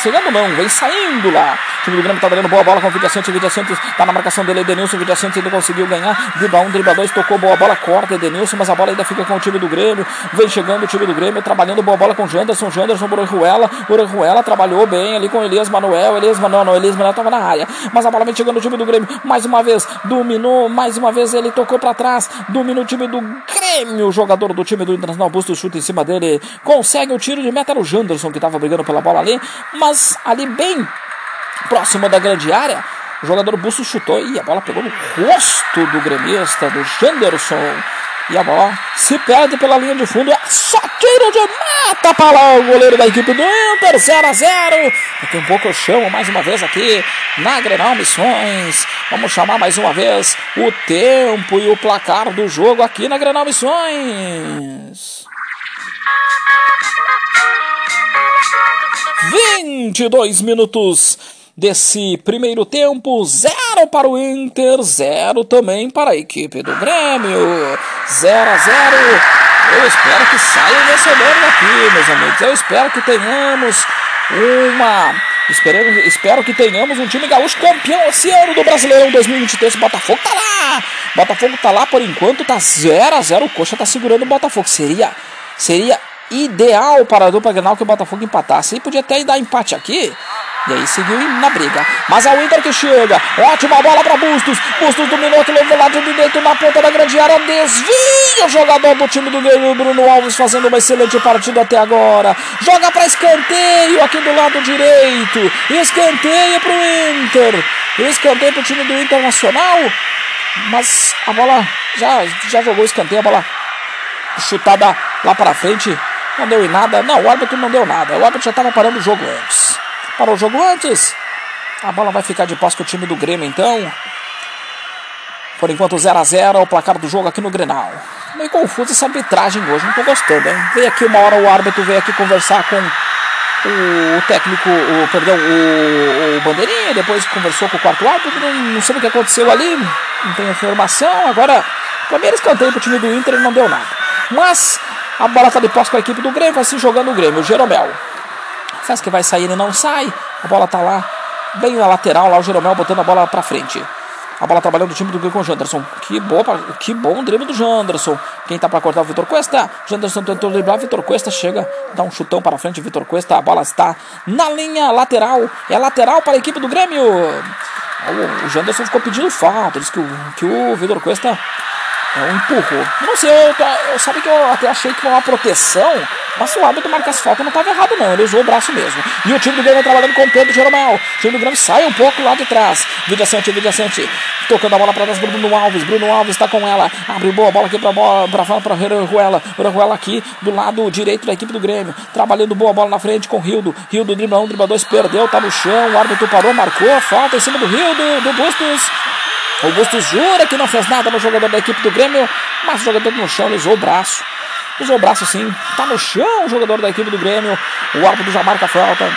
Chegando não, vem saindo lá. O time do Grêmio tá dando boa bola com o Vidia Santos. Vidia tá na marcação dele, Edenilson. Vidia Santos ainda conseguiu ganhar. Dribla um, dribla dois, tocou boa bola, corta Edenilson, mas a bola ainda fica com o time do Grêmio. Vem chegando o time do Grêmio, trabalhando boa bola com o Janderson. Janderson por Orejuela. Orejuela trabalhou bem ali com Elias Manuel. Elias Manuel, não, Elias Manuel tava na área. Mas a bola vem chegando o time do Grêmio. Mais uma vez, dominou. Mais uma vez ele tocou para trás. Dominou o time do Grêmio. O jogador do time do Internacional busca o chute em cima dele. Consegue o tiro de meta. Era o Janderson que tava brigando pela bola ali. Mas ali bem próximo da grande área, o jogador Busto chutou e a bola pegou no rosto do gremista, do Janderson. E a bola se perde pela linha de fundo. É só tiro de meta para lá o goleiro da equipe do Inter. 0 a 0 Daqui um pouco eu chamo mais uma vez aqui na Grenal Missões. Vamos chamar mais uma vez o tempo e o placar do jogo aqui na Grenal Missões. 22 minutos desse primeiro tempo, zero para o Inter, zero também para a equipe do Grêmio, 0 a 0. Eu espero que saia vencedor daqui, meus amigos. Eu espero que tenhamos uma. Espero, espero que tenhamos um time gaúcho campeão esse ano do Brasileirão 2023. O Botafogo tá lá! Botafogo tá lá por enquanto, tá 0 a 0 O Coxa tá segurando o Botafogo. Seria, seria ideal para a dupla Grenal que o Botafogo empatasse. E podia até dar empate aqui. E aí seguiu na briga. Mas é o Inter que chega. Ótima bola para Bustos. Bustos dominou aquele do lado direito na ponta da grande área. Desvia o jogador do time do Grêmio, Bruno Alves, fazendo uma excelente partida até agora. Joga para escanteio aqui do lado direito. Escanteio para o Inter. Escanteio para o time do Internacional. Mas a bola já, já jogou escanteio. A bola chutada lá para frente. Não deu em nada. Não, o árbitro não deu nada. O árbitro já estava parando o jogo antes. Parou o jogo antes. A bola vai ficar de pós com o time do Grêmio, então. Por enquanto, 0 a 0 é o placar do jogo aqui no Grenal. Meio confuso essa arbitragem hoje, não tô gostando, hein? Veio aqui uma hora o árbitro veio aqui conversar com o técnico, o, perdão, o, o Bandeirinha, depois conversou com o quarto árbitro, não, não sei o que aconteceu ali, não tem informação. Agora, primeiro escanteio pro time do Inter não deu nada. Mas a bola tá de posse com a equipe do Grêmio, vai se jogando o Grêmio, o Jeromel. Faz que vai sair, ele não sai. A bola tá lá, bem na lateral, lá o Jeromel botando a bola pra frente. A bola trabalhando do time do Grêmio com o Janderson. Que, boa, que bom drible do Janderson. Quem tá para cortar o Vitor Cuesta? Janderson tentou driblar. Vitor Cuesta chega, dá um chutão para frente. Vitor Cuesta, a bola está na linha lateral. É lateral para a equipe do Grêmio. O, Janderson ficou pedindo falta. Diz que o, que o Vitor Cuesta é um empurro. Não sei, eu, eu sabe que eu até achei que foi uma proteção, mas o árbitro marca as faltas não estava errado não, ele usou o braço mesmo. E o time do Grêmio trabalhando com o Pedro Jeromel. O time do Grêmio sai um pouco lá de trás. Vidia Sante, Vidia Sante, tocando a bola para trás Bruno Alves. Bruno Alves está com ela. Abre boa bola aqui para para para Orejuela. Orejuela aqui do lado direito da equipe do Grêmio. Trabalhando boa bola na frente com o Rildo. Rildo dribla um, dribla dois, perdeu, tá no chão. O árbitro parou, marcou, falta em cima do Rildo, do Bustos. O Bustos jura que não fez nada no jogador da equipe do Grêmio, mas o jogador no chão usou o braço. Usou o braço sim, tá no chão o jogador da equipe do Grêmio. O árbitro já marca a falta.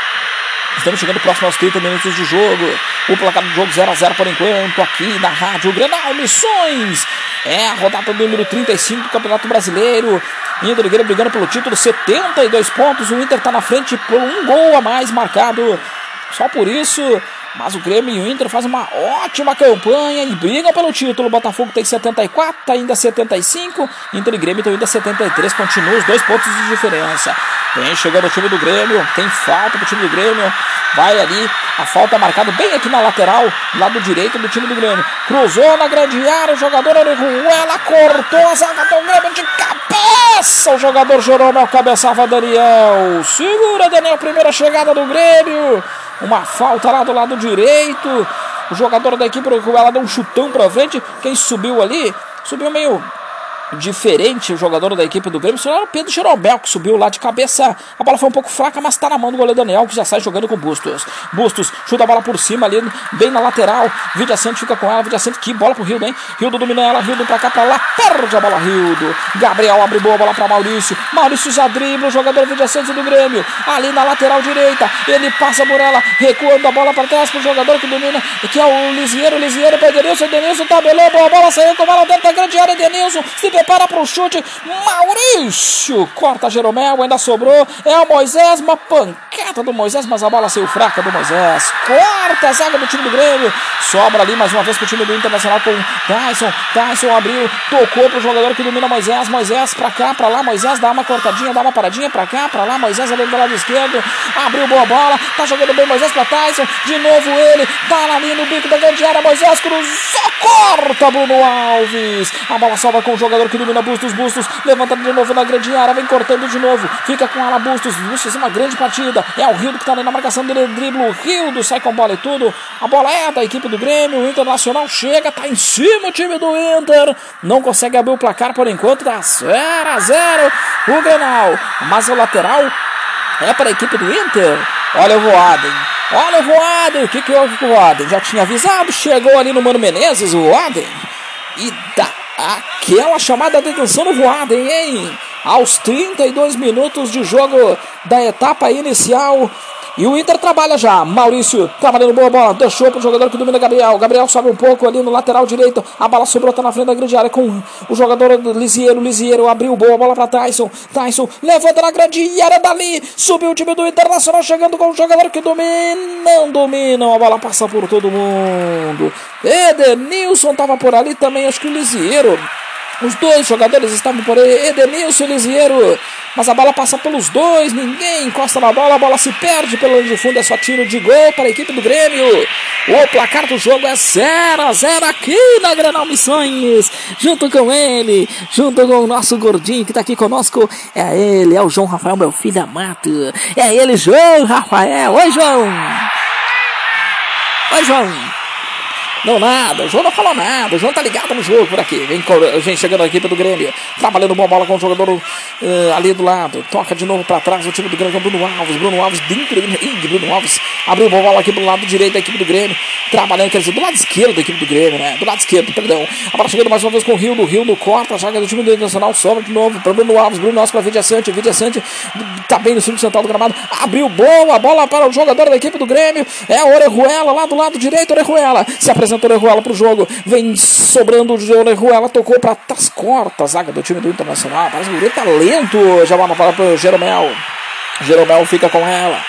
Estamos chegando próximo aos 30 minutos de jogo. O placar do jogo 0 a 0 por enquanto, aqui na Rádio Grenal Missões. É a rodada número 35 do Campeonato Brasileiro. Inter Grêmio brigando pelo título, 72 pontos. O Inter está na frente por um gol a mais marcado. Só por isso, mas o Grêmio e o Inter fazem uma ótima campanha e brigam pelo título. O Botafogo tem 74, tá ainda 75. Inter e Grêmio estão ainda 73. Continua os dois pontos de diferença. Vem chegando o time do Grêmio. Tem falta pro time do Grêmio. Vai ali. A falta marcada bem aqui na lateral, lado direito do time do Grêmio. Cruzou na grande área. O jogador Orejuela cortou a zaga do Grêmio de cabeça. O jogador Jeromel cabeçava Daniel. Segura Daniel. Primeira chegada do Grêmio. Uma falta lá do lado direito. O jogador da equipe ela deu um chutão pra frente. Quem subiu ali? Subiu meio diferente o jogador da equipe do Grêmio, era o Pedro Jeromel que subiu lá de cabeça. A bola foi um pouco fraca, mas está na mão do goleiro Daniel, que já sai jogando com Bustos. Bustos chuta a bola por cima ali, bem na lateral. Vidia Santos fica com ela, Vidia Santos, que bola pro Rildo, hein? Rildo domina ela, Rildo pra cá, pra lá, perde a bola, Rildo. Gabriel abre boa bola pra Maurício. Maurício já dribla o jogador Vidia Santos do Grêmio, ali na lateral direita. Ele passa por ela, recuando a bola para trás pro jogador que domina, que é o Lisieiro, Lisieiro para Denilson, Denilson tabelou, boa bola, saiu com a bola dentro da grande área, Denilson se prepara para o chute. Maurício corta Jeromel, ainda sobrou. É o Moisés, uma pancada do Moisés, mas a bola saiu fraca do Moisés. Corta a zaga do time do Grêmio. Sobra ali mais uma vez para o time do Internacional com Tyson. Tyson abriu, tocou para o jogador que domina Moisés. Moisés para cá, para lá. Moisés dá uma cortadinha, dá uma paradinha para cá, para lá. Moisés ali do lado esquerdo. Abriu boa bola. Tá jogando bem Moisés para Tyson. De novo ele. Tá ali no bico da grande área. Moisés cruzou, corta Bruno Alves. A bola sobra com o jogador que domina Bustos, Bustos, levanta de novo na grande área, vem cortando de novo, fica com ela Bustos, Bustos, uma grande partida, é o Rildo que tá ali na marcação dele, dribla o Rildo, sai com bola e tudo, a bola é da equipe do Grêmio, o Internacional chega, tá em cima o time do Inter, não consegue abrir o placar por enquanto, tá 0 a 0 o Grenal, mas o lateral é para a equipe do Inter, olha o Voaden, Olha o Voaden, o que que houve com o Voaden? Já tinha avisado, chegou ali no Mano Menezes, o Voaden, e dá aquela chamada de atenção no Voaden, hein? aos 32 minutos de jogo da etapa inicial. E o Inter trabalha já. Maurício trabalhando boa bola. Deixou para o jogador que domina Gabriel. Gabriel sobe um pouco ali no lateral direito. A bola sobrou, tá na frente da grande área com o jogador Lisieiro. Lisieiro abriu boa bola para Tyson. Tyson levanta na grande área dali. Subiu o time do Internacional chegando com o jogador que domina. Dominam. A bola passa por todo mundo. Edenilson estava por ali também. Acho que o Lisieiro. Os dois jogadores estavam por aí, Edenilson e Lisieiro. Mas a bola passa pelos dois, ninguém encosta na bola, a bola se perde pelo de fundo, é só tiro de gol para a equipe do Grêmio. O placar do jogo é 0 a 0 aqui na Granal Missões. Junto com ele, junto com o nosso gordinho que está aqui conosco, é ele, é o João Rafael, meu filho amado. É ele, João Rafael. Oi, João. Oi, João. Não, nada. O João não falou nada. O João tá ligado no jogo por aqui. Vem, vem chegando a equipe do Grêmio. Trabalhando boa bola com o jogador uh, ali do lado. Toca de novo para trás o time do Grêmio Bruno Alves. Bruno Alves dentro do Bruno Alves abriu boa bola aqui do lado direito da equipe do Grêmio. Trabalhando, quer dizer, do lado esquerdo da equipe do Grêmio, né? Do lado esquerdo, perdão. A bola chegando mais uma vez com o Rio. Do Rio no corta. Joga do time do Internacional. Sobra de novo para Bruno Alves. Bruno Alves para Vidia Sante. Vidia Sante tá bem no centro central do gramado. Abriu boa bola para o jogador da equipe do Grêmio. É a Orejuela lá do lado direito. Orejuela. Se apresentou Orejuela pro jogo. Vem sobrando de Orejuela, tocou para as cortas, zaga do time do Internacional. Parece um grande talento. Já vai para o Jeromel. Jeromel fica com ela.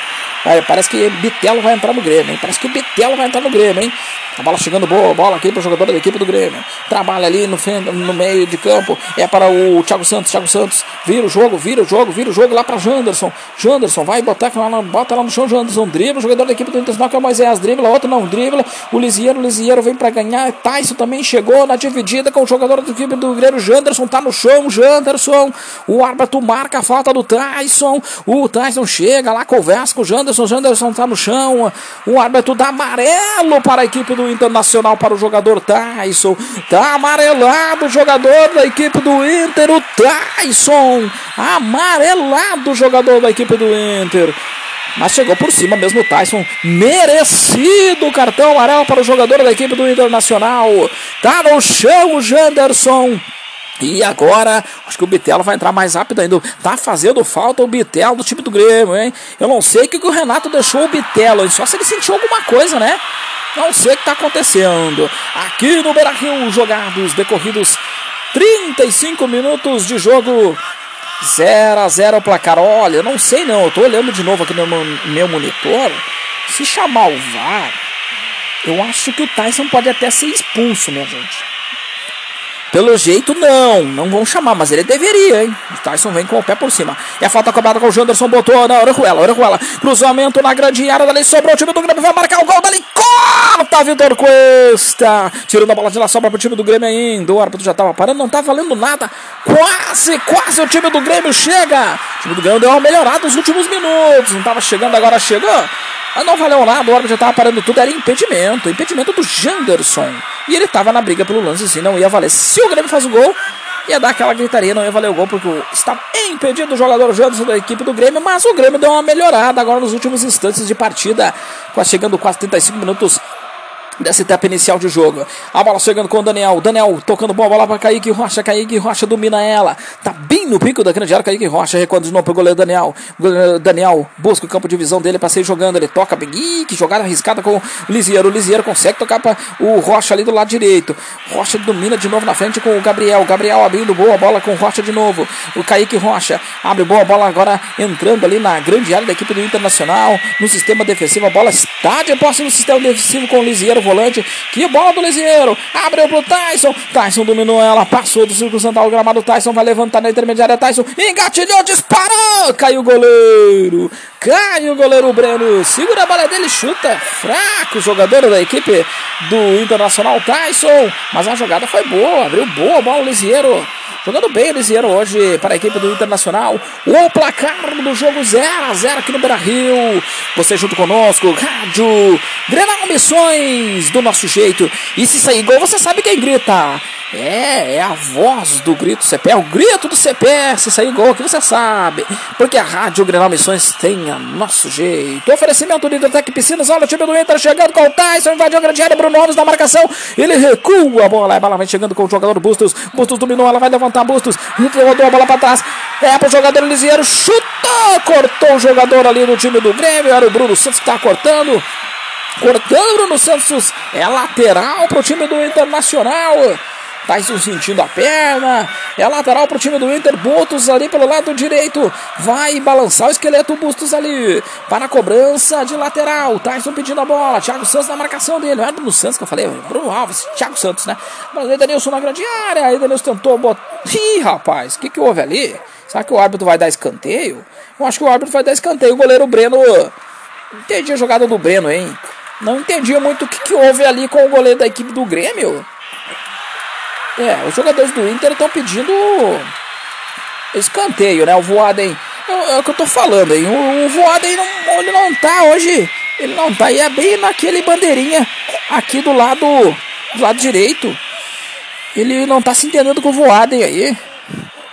Parece que Bitelo vai entrar no Grêmio, hein? Parece que o Bitelo vai entrar no Grêmio, hein? A bola chegando boa, bola aqui para o jogador da equipe do Grêmio. Trabalha ali no, no meio de campo. É para o Thiago Santos. Thiago Santos vira o jogo, vira o jogo, vira o jogo lá para Janderson. Janderson vai botar lá, bota lá no chão. Janderson dribla. O jogador da equipe do Internacional que é o Moisés dribla. Outro não dribla. O Lisieiro, o Lisieiro vem para ganhar. Tyson também chegou na dividida com o jogador da equipe do Grêmio. Janderson tá no chão. Janderson. O árbitro marca a falta do Tyson. O Tyson chega lá, conversa com o Janderson. Janderson tá no chão. O árbitro dá amarelo para a equipe do Internacional para o jogador Tyson. Tá amarelado o jogador da equipe do Inter, o Tyson. Amarelado o jogador da equipe do Inter. Mas chegou por cima mesmo o Tyson. Merecido cartão amarelo para o jogador da equipe do Internacional. Tá no chão o Janderson. E agora, acho que o Bitelo vai entrar mais rápido ainda. Tá fazendo falta o Bitelo do time do Grêmio, hein? Eu não sei o que o Renato deixou o Bitelo, só se ele sentiu alguma coisa, né? Não sei o que está acontecendo. Aqui no Beira Rio, jogados, decorridos 35 minutos de jogo. 0 a 0 o placar. Olha, não sei não. Eu tô olhando de novo aqui no meu monitor. Se chamar o VAR, eu acho que o Tyson pode até ser expulso, minha gente. Pelo jeito, não. Não vão chamar, mas ele deveria, hein? O Tyson vem com o pé por cima. E a falta cobrada com o Janderson botou na Orejuela. Orejuela. Cruzamento na grande área. Dali sobrou o time do Grêmio. Vai marcar o gol. Dali corta Vitor Cuesta. Tirando a bola de lá, sobra pro time do Grêmio ainda. O árbitro já tava parando. Não tá valendo nada. Quase, quase o time do Grêmio chega. O time do Grêmio deu uma melhorada nos últimos minutos. Não tava chegando, agora chegou. Mas não valeu o árbitro já tava parando tudo, era impedimento, impedimento do Janderson. E ele tava na briga pelo lance, assim, não ia valer. Se o Grêmio faz o gol, ia dar aquela gritaria, não ia valer o gol, porque está impedido o jogador Janderson da equipe do Grêmio, mas o Grêmio deu uma melhorada agora nos últimos instantes de partida, quase chegando quase 35 minutos dessa etapa inicial de jogo. A bola chegando com o Daniel. Daniel tocando boa bola para Kaique Rocha. Kaique Rocha domina ela. Tá bem no pico da grande área. Kaique Rocha recuando de novo pro goleiro Daniel. Daniel busca o campo de visão dele para sair jogando. Ele toca. Ih, que jogada arriscada com o Lisiero. O Lisiero consegue tocar para o Rocha ali do lado direito. Rocha domina de novo na frente com o Gabriel. Gabriel abrindo boa bola com o Rocha de novo. O Kaique Rocha abre boa bola agora entrando ali na grande área da equipe do Internacional. No sistema defensivo. A bola está de posse no sistema defensivo com o Lisiero volante. Que bola do Lisieiro. Abriu pro Tyson. Tyson dominou ela. Passou do círculo central. O gramado Tyson vai levantar na intermediária. Tyson engatilhou, disparou. Caiu o goleiro. Cai o goleiro Breno. Segura a bola dele, chuta. Fraco. Jogador da equipe do Internacional Tyson. Mas a jogada foi boa. Abriu boa a bola o Lisieiro. Jogando bem o Lisieiro hoje para a equipe do Internacional. O placar do jogo 0 a 0 aqui no Beira Rio. Você junto conosco, Rádio Grenal Missões do nosso jeito. E se sair gol, você sabe quem grita. É, é a voz do grito CP, é o grito do CP. Se sair gol aqui, você sabe. Porque a Rádio Grenal Missões tem a nosso jeito. Oferecimento de Hidrotec Piscinas. Olha o time do Inter chegando com o Tyson. Invadiu a grande área. Bruno Alves na marcação. Ele recua a bola. A bola vai chegando com o jogador Bustos. Bustos dominou. Ela vai levantar Bustos. Rodou a bola para trás. É pro jogador Elisiero. Chutou. Cortou o jogador ali do time do Grêmio. Era o Bruno Santos que tá cortando. Cortando Bruno Santos. É lateral pro time do Internacional. Tyson sentindo a perna. É lateral pro time do Inter. Bustos ali pelo lado direito. Vai balançar o esqueleto Bustos ali. Para a cobrança de lateral. Tyson pedindo a bola. Thiago Santos na marcação dele. Não era Bruno Santos que eu falei. Bruno Alves. Thiago Santos, né? Mas Edenilson na grande área. Edenilson tentou botar. Ih, rapaz. O que, que houve ali? Será que o árbitro vai dar escanteio? Eu acho que o árbitro vai dar escanteio. O goleiro Breno. Entendi a jogada do Breno, hein? Não entendi muito o que, que houve ali com o goleiro da equipe do Grêmio. É, os jogadores do Inter estão pedindo escanteio, né? O Voaden. É, é, o que eu tô falando aí. O, o Voaden não, ele não tá hoje. Ele não tá. E é bem naquele bandeirinha aqui do lado. Do lado direito. Ele não tá se entendendo com o Voaden aí.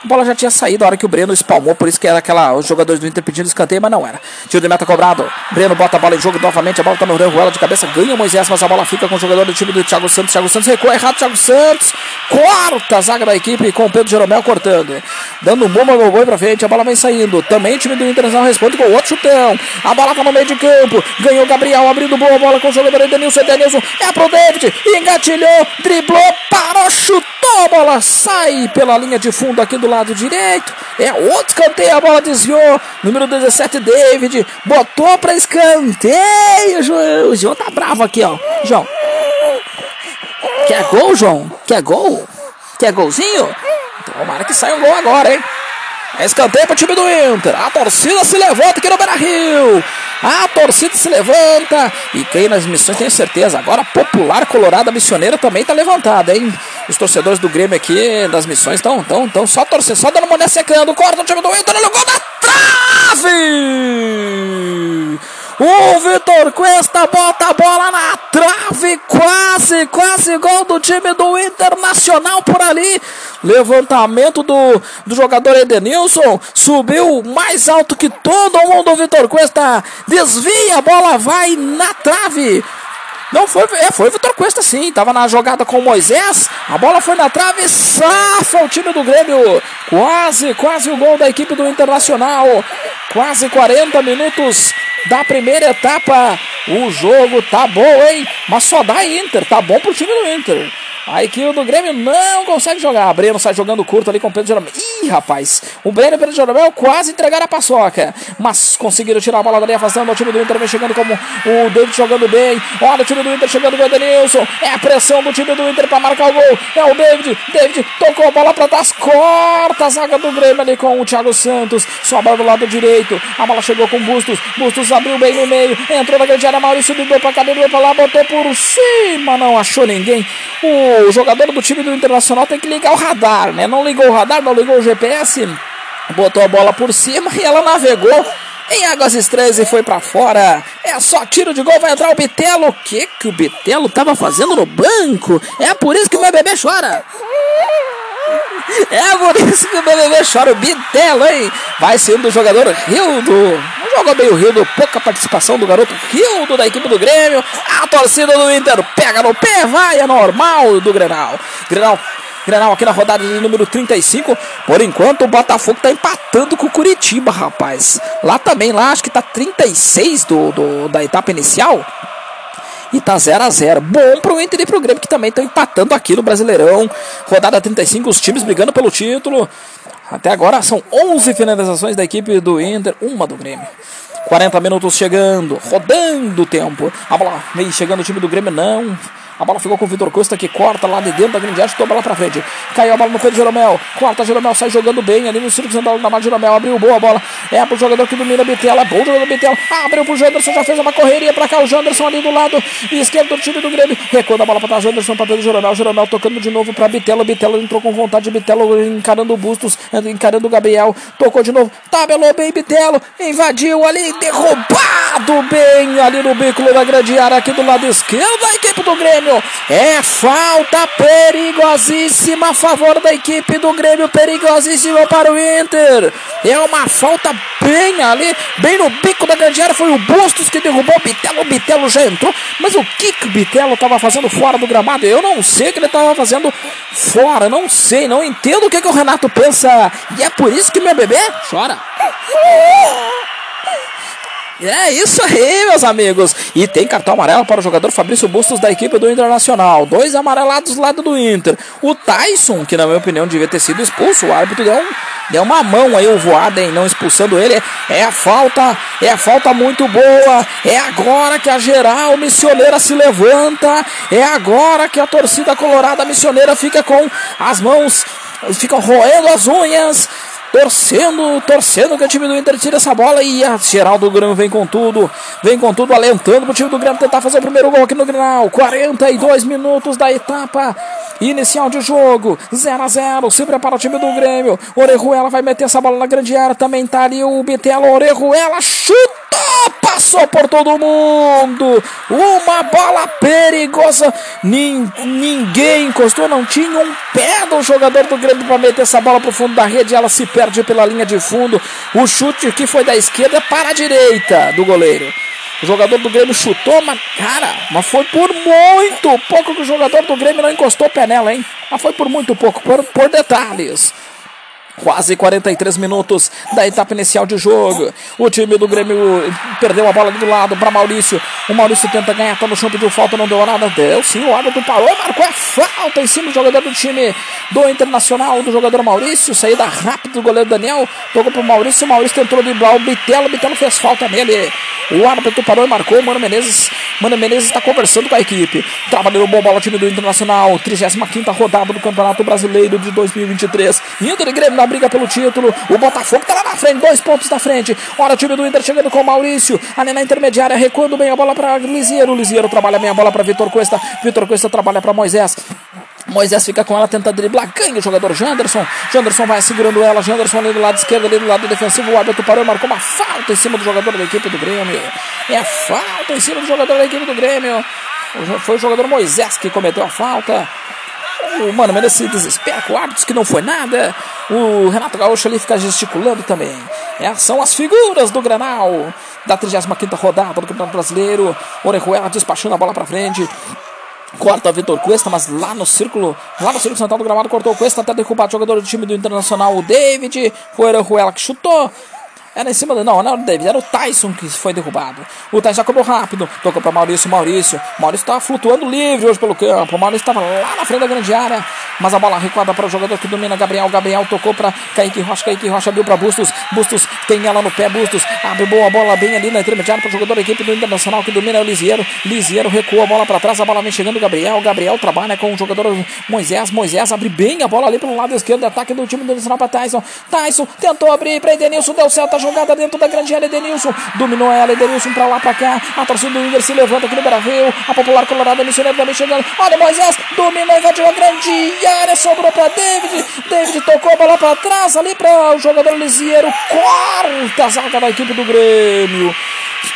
A bola já tinha saído a hora que o Breno espalmou, por isso que era aquela. Os jogadores do Inter pedindo escanteio, mas não era. Tiro de meta cobrado. Breno bota a bola em jogo novamente. A bola tá no ela de cabeça, ganha Moisés, mas a bola fica com o jogador do time do Thiago Santos. Thiago Santos recua errado, Thiago Santos. Corta a zaga da equipe com o Pedro Jeromel cortando. Dando um bomba no boi pra frente, a bola vem saindo. Também o time do Internacional responde com outro chutão. A bola tá no meio de campo. Ganhou Gabriel, abrindo boa bola com o jogador Edenilson. Edenilson é pro David. Engatilhou, driblou, parou, chutou. A bola sai pela linha de fundo aqui do lado direito. É outro escanteio, a bola desviou. Número 17, David. Botou pra escanteio. João. O João tá bravo aqui, ó. João. Quer gol, João? Quer gol? Quer golzinho? Tomara que saia um gol agora, hein? É escanteio para o time do Inter. A torcida se levanta aqui no Beira Rio. A torcida se levanta. E quem nas missões, tenho certeza. Agora a popular colorada missioneira também está levantada, hein? Os torcedores do Grêmio aqui das missões estão tão, tão só torcendo, só dando uma secando. Corta o time do Inter. Olha o gol da trave! O Vitor Cuesta bota a bola na trave, quase, quase gol do time do Internacional por ali. Levantamento do, do jogador Edenilson, subiu mais alto que todo mundo. O Vitor Cuesta desvia, a bola vai na trave. Não foi, é, foi Vitor Cuesta sim. Tava na jogada com o Moisés. A bola foi na trave, safa o time do Grêmio. Quase, quase o gol da equipe do Internacional. Quase 40 minutos da primeira etapa. O jogo tá bom, hein? Mas só dá Inter. Tá bom pro time do Inter. A equipe do Grêmio não consegue jogar. Breno sai jogando curto ali com o Pedro Jeromel. Ih, rapaz. O Breno e o Pedro Jeromel quase entregaram a paçoca. Mas conseguiram tirar a bola dali, afastando o time do Inter. Vem chegando como o David jogando bem. Olha o time do Inter chegando com o Edenilson. É a pressão do time do Inter para marcar o gol. É o David. David tocou a bola para trás. Corta a zaga do Grêmio ali com o Thiago Santos. Sobra do lado direito. A bola chegou com o Bustos. Bustos abriu bem no meio. Entrou na grande área. Maurício subiu para cá, para lá, botou por cima. Não achou ninguém. O o jogador do time do Internacional tem que ligar o radar, né? Não ligou o radar, não ligou o GPS, botou a bola por cima e ela navegou em águas estranhas e foi para fora. É só tiro de gol, vai entrar o Bitelo. O que que o Bitelo tava fazendo no banco? É por isso que o meu bebê chora. É por isso que o BBB chora o Bitelo, hein? Vai sendo o jogador Rildo. Jogou bem o Rildo, pouca participação do garoto Rildo da equipe do Grêmio. A torcida do Inter pega no pé, vai, é normal do Grenal. Grenal Grenal aqui na rodada de número 35. Por enquanto, o Botafogo tá empatando com o Curitiba, rapaz. Lá também, lá acho que tá 36 do, do da etapa inicial e tá 0 a 0 Bom pro Inter e pro Grêmio que também estão empatando aqui no Brasileirão. Rodada 35, os times brigando pelo título. Até agora são 11 finalizações da equipe do Inter, uma do Grêmio. 40 minutos chegando, rodando o tempo. A bola vem chegando o time do Grêmio, não. A bola ficou com o Vitor Costa que corta lá de dentro da grande área, chutou a bola pra frente. Caiu a bola no Pedro Jeromel. Corta Jeromel, sai jogando bem ali no círculo central da Mar Jeromel. Abriu boa bola. É pro jogador que domina Bitela. Bom jogador Bitela. Abriu pro Janderson, já fez uma correria pra cá. O Janderson ali do lado esquerdo do time do Grêmio. Recua a bola pra trás. Janderson pra Pedro Jeromel. Jeromel tocando de novo pra Bitela. Bitela entrou com vontade. Bitelo encarando o Bustos, encarando o Gabriel. Tocou de novo. Tabelou bem Bitelo. Invadiu ali. Derrubado bem ali no bico da grande área aqui do lado esquerdo. A equipe do Grêmio. Grêmio. É falta perigosíssima a favor da equipe do Grêmio, perigosíssima para o Inter. É uma falta bem ali, bem no bico da grande área. Foi o Bustos que derrubou o Bitelo. O Bitelo já entrou. Mas o que, que o Bitelo estava fazendo fora do gramado? Eu não sei o que ele estava fazendo fora. Não sei, não entendo o que, que o Renato pensa. E é por isso que meu bebê chora. É isso aí, meus amigos. E tem cartão amarelo para o jogador Fabrício Bustos da equipe do Internacional. Dois amarelados do lado do Inter. O Tyson, que na minha opinião devia ter sido expulso, o árbitro deu, um, deu uma mão aí, o Voaden não expulsando ele. É a falta, é a falta muito boa. É agora que a geral missioneira se levanta. É agora que a torcida colorada missioneira fica com as mãos, fica roendo as unhas torcendo, torcendo que o time do Inter tira essa bola e a Geraldo Grêmio vem com tudo, vem com tudo, alentando o time do Grêmio tentar fazer o primeiro gol aqui no Grenal. 42 minutos da etapa inicial de jogo, 0 a 0 se prepara o time do Grêmio. Orejuela vai meter essa bola na grande área, também tá ali o Bitelo, Orejuela chuta! Passou por todo mundo. Uma bola perigosa. ninguém encostou, não tinha um pé do jogador do Grêmio para meter essa bola para o fundo da rede. Ela se perde pela linha de fundo. O chute que foi da esquerda para a direita do goleiro. O jogador do Grêmio chutou, mas, cara, mas foi por muito pouco que o jogador do Grêmio não encostou o pé nela, hein? Mas foi por muito pouco, por, por detalhes. Quase 43 minutos da etapa inicial de jogo. O time do Grêmio perdeu a bola do lado para Maurício. O Maurício tenta ganhar, tá no chão, pediu falta, não deu nada. Deu sim, o árbitro parou, marcou a falta em cima do jogador do time do Internacional, do jogador Maurício. Saída rápida do goleiro Daniel. Tocou pro Maurício. O Maurício tentou driblar o Bitelo. O Bitelo fez falta nele. O árbitro parou e marcou. O Mano Menezes. Mano Menezes está conversando com a equipe. Trabalhando bom bola, time do Internacional. 35 rodada do Campeonato Brasileiro de 2023. Inter e Grêmio na briga pelo título. O Botafogo tá lá na frente, dois pontos na frente. Olha o time do Inter chegando com o Maurício. Ali na intermediária, recuando bem a bola para Lisiero. Lisiero trabalha bem a bola para Vitor Cuesta. Vitor Cuesta trabalha para Moisés. Moisés fica com ela, tenta driblar, ganha o jogador Janderson. Janderson vai segurando ela, Janderson ali do lado esquerdo, ali do lado defensivo. O árbitro parou e marcou uma falta em cima do jogador da equipe do Grêmio. É falta em cima do jogador da equipe do Grêmio. Foi o jogador Moisés que cometeu a falta. O Mano Mendes se desespera com o árbitro que não foi nada. O Renato Gaúcho ali fica gesticulando também. É, são as figuras do Granal da 35 rodada do Campeonato Brasileiro. Orejuela despachando a bola para frente. Corta Vitor Cuesta, mas lá no círculo, lá no círculo central do gramado, cortou o Cuesta até derrubar o jogador do time do Internacional, o David. Foi Orejuela que chutou. Era em cima do. Não, não era o David, era o Tyson que foi derrubado. O Tyson já rápido. Tocou para Maurício. Maurício. Maurício estava flutuando livre hoje pelo campo. Maurício estava lá na frente da grande área. Mas a bola recuada para o jogador que domina Gabriel. Gabriel tocou para Kaique Rocha. Kaique Rocha abriu para Bustos. Bustos tem ela no pé. Bustos abre boa bola bem ali na intermediária para o jogador da equipe do Internacional que domina é o Lisiero. Lisiero recua a bola para trás. A bola vem chegando Gabriel. Gabriel trabalha com o jogador Moisés. Moisés abre bem a bola ali pelo lado esquerdo. Ataque do time do Internacional para Tyson. Tyson tentou abrir para Edenilson. Deu certo a jogada dentro da grande área. Edenilson dominou ela. Edenilson para lá para cá. A torcida do Inter se levanta aqui no Brasil. A popular colorada missionária também chegando. Olha Moisés. Dominou, invadiu a grande área. Sobrou para David. David tocou a bola para trás ali para o jogador Lisiero. Quarta zaga da equipe do Grêmio.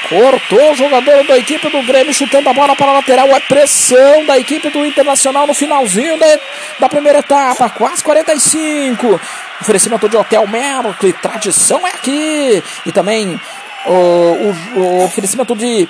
Cortou o jogador da equipe do Grêmio chutando a bola para a lateral. É pressão da equipe do Internacional no finalzinho da, da primeira etapa. Quase 45. Oferecimento de Hotel Mercury. Tradição é aqui. E também o, o, o oferecimento de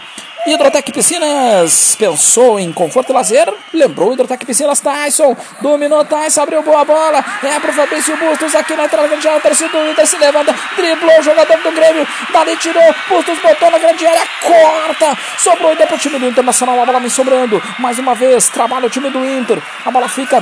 Hidrotec Piscinas pensou em conforto e lazer, lembrou Hidrotec Piscinas Tyson, dominou Tyson, abriu boa bola, é pro Fabrício Bustos aqui na entrada grande área, torcida do Inter se levanta, driblou o jogador do Grêmio, dali tirou, Bustos botou na grande área, corta, sobrou ainda pro time do Internacional, a bola vem sobrando, mais uma vez, trabalha o time do Inter, a bola fica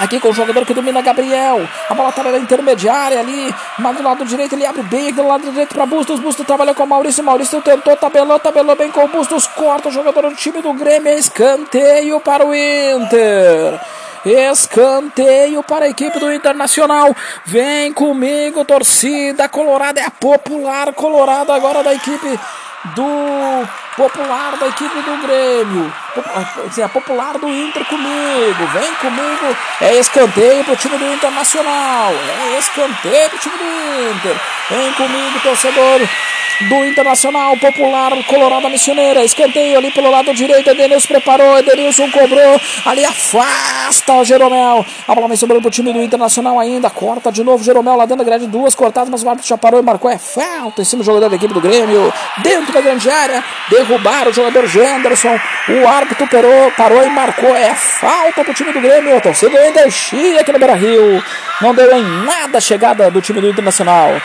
Aqui com o jogador que domina Gabriel. A bola tá na intermediária ali. Mas do lado direito ele abre bem. Do lado direito para Bustos. Bustos trabalha com o Maurício. Maurício tentou, tabelou, tabelou bem com o Bustos. Corta o jogador do time do Grêmio. Escanteio para o Inter. Escanteio para a equipe do Internacional. Vem comigo, torcida colorada. É a popular colorada agora da equipe do popular da equipe do Grêmio. assim, a popular do Inter comigo, vem comigo, é escanteio pro time do Internacional, é escanteio pro time do Inter, vem comigo, torcedor do Internacional Popular Colorado Missioneira. Escanteio ali pelo lado direito. Edenilson preparou. Edenilson cobrou. Ali afasta o Jeromel. A bola vem sobrando pro time do Internacional ainda. Corta de novo. Jeromel lá dentro da grade. Duas cortadas, mas o árbitro já parou e marcou. É falta em cima do jogador da equipe do Grêmio. Dentro da grande área. Derrubaram o jogador Janderson. O árbitro parou, parou e marcou. É falta pro time do Grêmio. A torcida Inter chia aqui no Beira Rio. Não deu em nada a chegada do time do Internacional.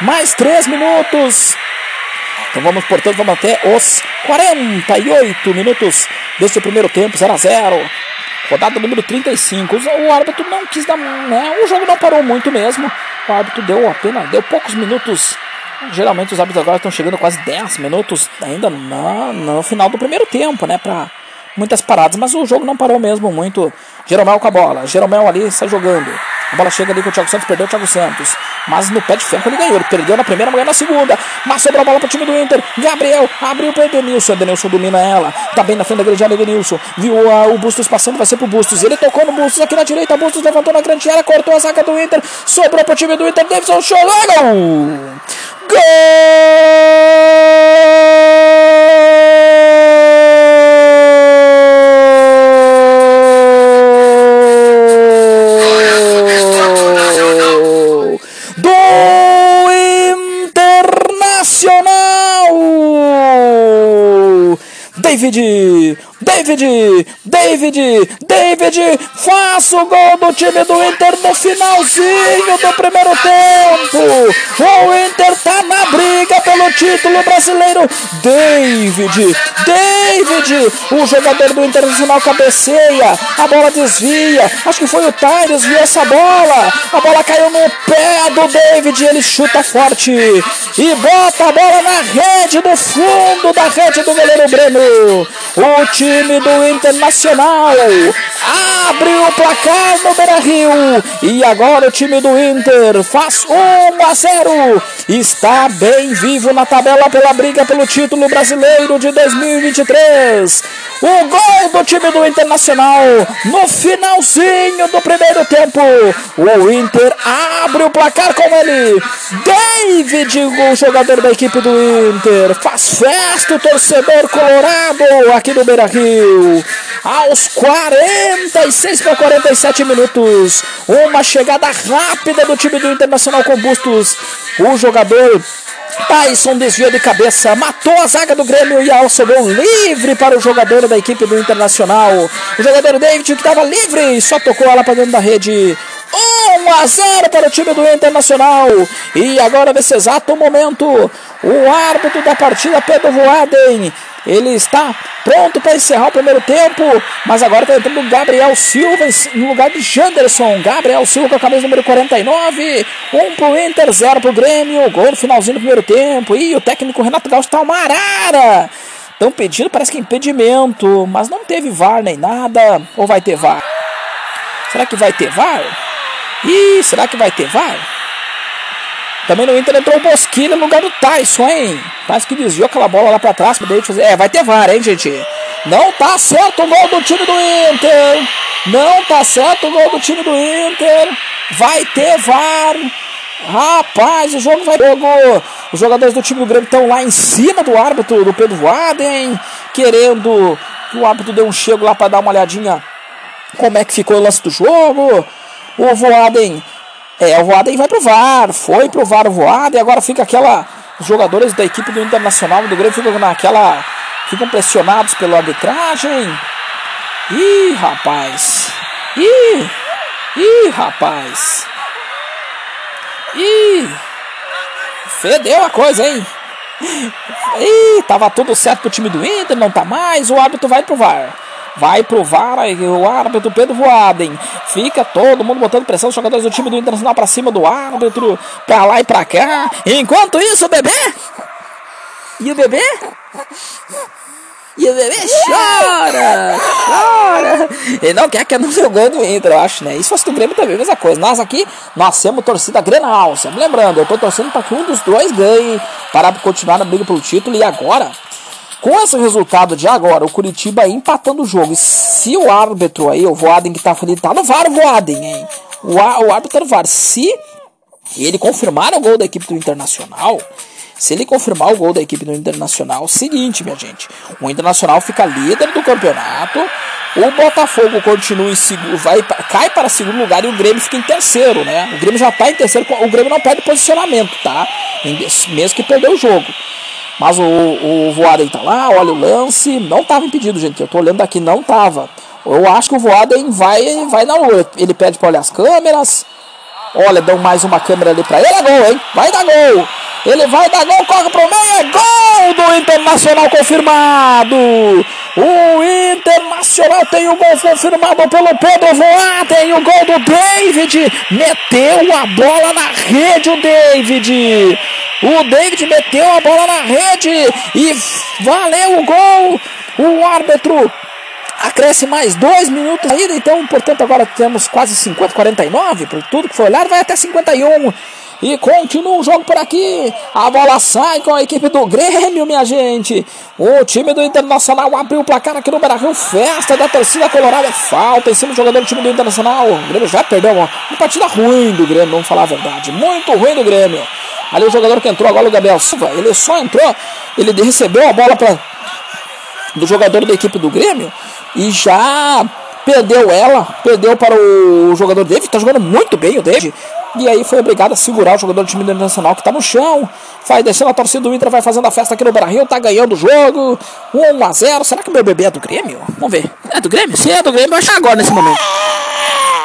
Mais três minutos. Então vamos, portanto, vamos até os 48 minutos deste primeiro tempo, 0 a 0 Rodada número 35. O árbitro não quis dar. Né? O jogo não parou muito mesmo. O árbitro deu apenas. Deu poucos minutos. Geralmente os árbitros agora estão chegando quase 10 minutos ainda no, no final do primeiro tempo, né? Pra muitas paradas. Mas o jogo não parou mesmo muito. Jeromel com a bola. Jeromel ali sai jogando. A bola chega ali com o Thiago Santos, perdeu o Thiago Santos. Mas no pé de ferro ele ganhou. Ele perdeu na primeira, ganhou na segunda. Mas sobrou a bola para o time do Inter. Gabriel abriu para Edenilson. Edenilson domina ela. Tá bem na frente da grande área, Edenilson. Viu o Bustos passando, vai ser pro Bustos. Ele tocou no Bustos aqui na direita. Bustos levantou na grande área, cortou a zaga do Inter. Sobrou para o time do Inter. Davidson show. Gol! Gol! David! David! David! David! Faça o gol do time do Inter no finalzinho do primeiro tempo! O Inter tá na briga pelo título brasileiro! David! David! O jogador do Internacional cabeceia, a bola desvia, acho que foi o Tyler desviou essa bola, a bola caiu no pé do David, ele chuta forte e bota a bola na rede do fundo da rede do goleiro Breno. O time do Internacional abre o placar no Beira Rio e agora o time do Inter faz 1 a 0. Está bem vivo na tabela pela briga pelo título brasileiro de 2023. O gol do time do Internacional no finalzinho do primeiro tempo. O Inter abre o placar com ele. David, o jogador da equipe do Inter, faz festa o torcedor colorado aqui no Beira Rio. Aos 46 para 47 minutos, uma chegada rápida do time do Internacional com Bustos. O jogador Tyson desvia de cabeça, matou a zaga do Grêmio e a sobrou livre para o jogador da equipe do Internacional. O jogador David, que estava livre, só tocou ela para dentro da rede. 1 a 0 para o time do Internacional. E agora, nesse exato momento, o árbitro da partida, Pedro Voaden, ele está pronto para encerrar o primeiro tempo, mas agora está entrando o Gabriel Silva no lugar de Janderson. Gabriel Silva com a camisa número 49. 1 para o Inter, 0 para o Grêmio. Gol no finalzinho do primeiro tempo. E o técnico Renato Gaúcho está uma arara. Estão pedindo, parece que impedimento, mas não teve VAR nem nada. Ou vai ter VAR? Será que vai ter VAR? Ih, será que vai ter VAR? Também no Inter entrou o Bosquilha no lugar do Tyson, hein? Tyson que desviou aquela bola lá pra trás ele fazer. É, vai ter VAR, hein, gente? Não tá certo o gol do time do Inter. Não tá certo o gol do time do Inter. Vai ter VAR. Rapaz, o jogo vai jogo. Os jogadores do time do Grêmio estão lá em cima do árbitro do Pedro Voaden, querendo que o árbitro dê um chego lá para dar uma olhadinha como é que ficou o lance do jogo. O Voaden, é, o Voaden vai pro VAR, foi pro VAR o Voaden, e agora fica aquela. Os jogadores da equipe do Internacional do Grêmio ficam naquela. ficam pressionados pela arbitragem. Ih, rapaz! Ih! Ih, rapaz! Ih! Fedeu a coisa, hein? Ih, tava tudo certo pro time do Inter, não tá mais, o árbitro vai pro VAR. Vai pro VAR, o árbitro Pedro Voaden. Fica todo mundo botando pressão, os jogadores do time do Internacional pra cima do árbitro, pra lá e pra cá. Enquanto isso, o bebê. E o bebê? E o bebê chora, chora. Ele não quer que anuncie o gol do Inter, eu acho, né? Se fosse do Grêmio também, mesma coisa. Nós aqui, nós temos torcida Grenal. Sempre lembrando, eu tô torcendo para que um dos dois ganhe para continuar na briga pelo título. E agora, Com esse resultado de agora, o Curitiba empatando o jogo. E se o árbitro aí, o Voaden que tá falando, tá no VAR, Voaden, hein? O, o árbitro VAR. Se ele confirmar o gol da equipe do Internacional, se ele confirmar o gol da equipe do Internacional, seguinte, minha gente, o Internacional fica líder do campeonato, o Botafogo continua em segundo, cai para segundo lugar e o Grêmio fica em terceiro, né? O Grêmio já está em terceiro, o Grêmio não perde posicionamento, tá? Mesmo que perdeu o jogo. Mas o, o Voaden tá lá, olha o lance. Não tava impedido, gente. Eu tô olhando aqui, não tava. Eu acho que o Voaden vai, vai na lua. Ele pede pra olhar as câmeras. Olha, dão mais uma câmera ali pra ele. É gol, hein? Vai dar gol. Ele vai dar gol, corre pro meio. É gol do Internacional confirmado. O Internacional tem o gol confirmado pelo Pedro Voaden. O gol do David. Meteu a bola na rede, o David. O David meteu a bola na rede e valeu o gol. O árbitro acresce mais dois minutos ainda, então, portanto, agora temos quase 50, 49, por tudo que foi olhado, vai até 51. E continua o jogo por aqui. A bola sai com a equipe do Grêmio, minha gente. O time do Internacional abriu o placar aqui no Brasil. Festa da torcida colorada. Falta em cima do jogador do time do Internacional. O Grêmio já perdeu uma, uma partida ruim do Grêmio, vamos falar a verdade. Muito ruim do Grêmio. Ali o jogador que entrou agora, o Gabriel Silva, ele só entrou, ele recebeu a bola pra, do jogador da equipe do Grêmio e já perdeu ela, perdeu para o jogador David, tá jogando muito bem o David. E aí foi obrigado a segurar o jogador do time internacional que tá no chão. Vai descendo a torcida do Inter, vai fazendo a festa aqui no Brasil, tá ganhando o jogo. 1 a 0 Será que o meu bebê é do Grêmio? Vamos ver. É do Grêmio? Se é do Grêmio, vai achar agora nesse momento.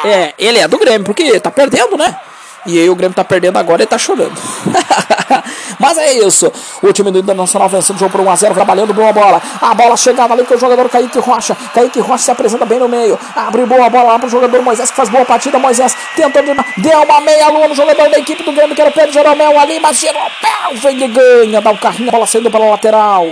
É, ele é do Grêmio, porque tá perdendo, né? E aí o Grêmio tá perdendo agora e tá chorando. Mas é isso. O time do Internacional vencendo o jogo por 1x0, trabalhando boa bola. A bola chegava ali com o jogador Kaique Rocha. Kaique Rocha se apresenta bem no meio. Abre boa bola lá pro jogador Moisés, que faz boa partida. Moisés tentando. Deu uma meia lua no jogador da equipe do Grêmio, que era o Pedro Jeromel ali. Mas Jeromel vem e ganha. Dá o um carrinho, a bola saindo pela lateral.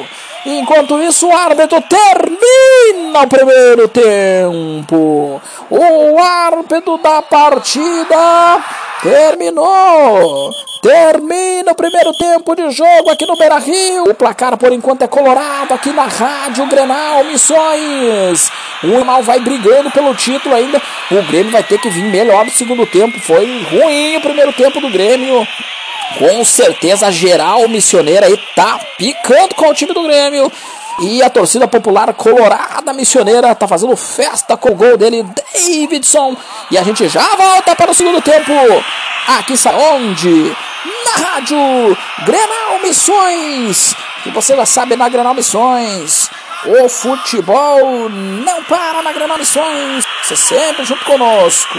Enquanto isso, o árbitro termina o primeiro tempo. O árbitro da partida terminou. Termina o primeiro tempo de jogo aqui no Beira Rio. O placar por enquanto é colorado aqui na Rádio Grenal Missões. O Grenal vai brigando pelo título ainda. O Grêmio vai ter que vir melhor no segundo tempo. Foi ruim o primeiro tempo do Grêmio. Com certeza, geral missioneira aí tá picando com o time do Grêmio. E a torcida popular colorada missioneira tá fazendo festa com o gol dele, Davidson. E a gente já volta para o segundo tempo. Aqui está onde? Na rádio Grenal Missões. Que você já sabe na Grenal Missões. O futebol não para na Grenal Missões. Você sempre junto conosco.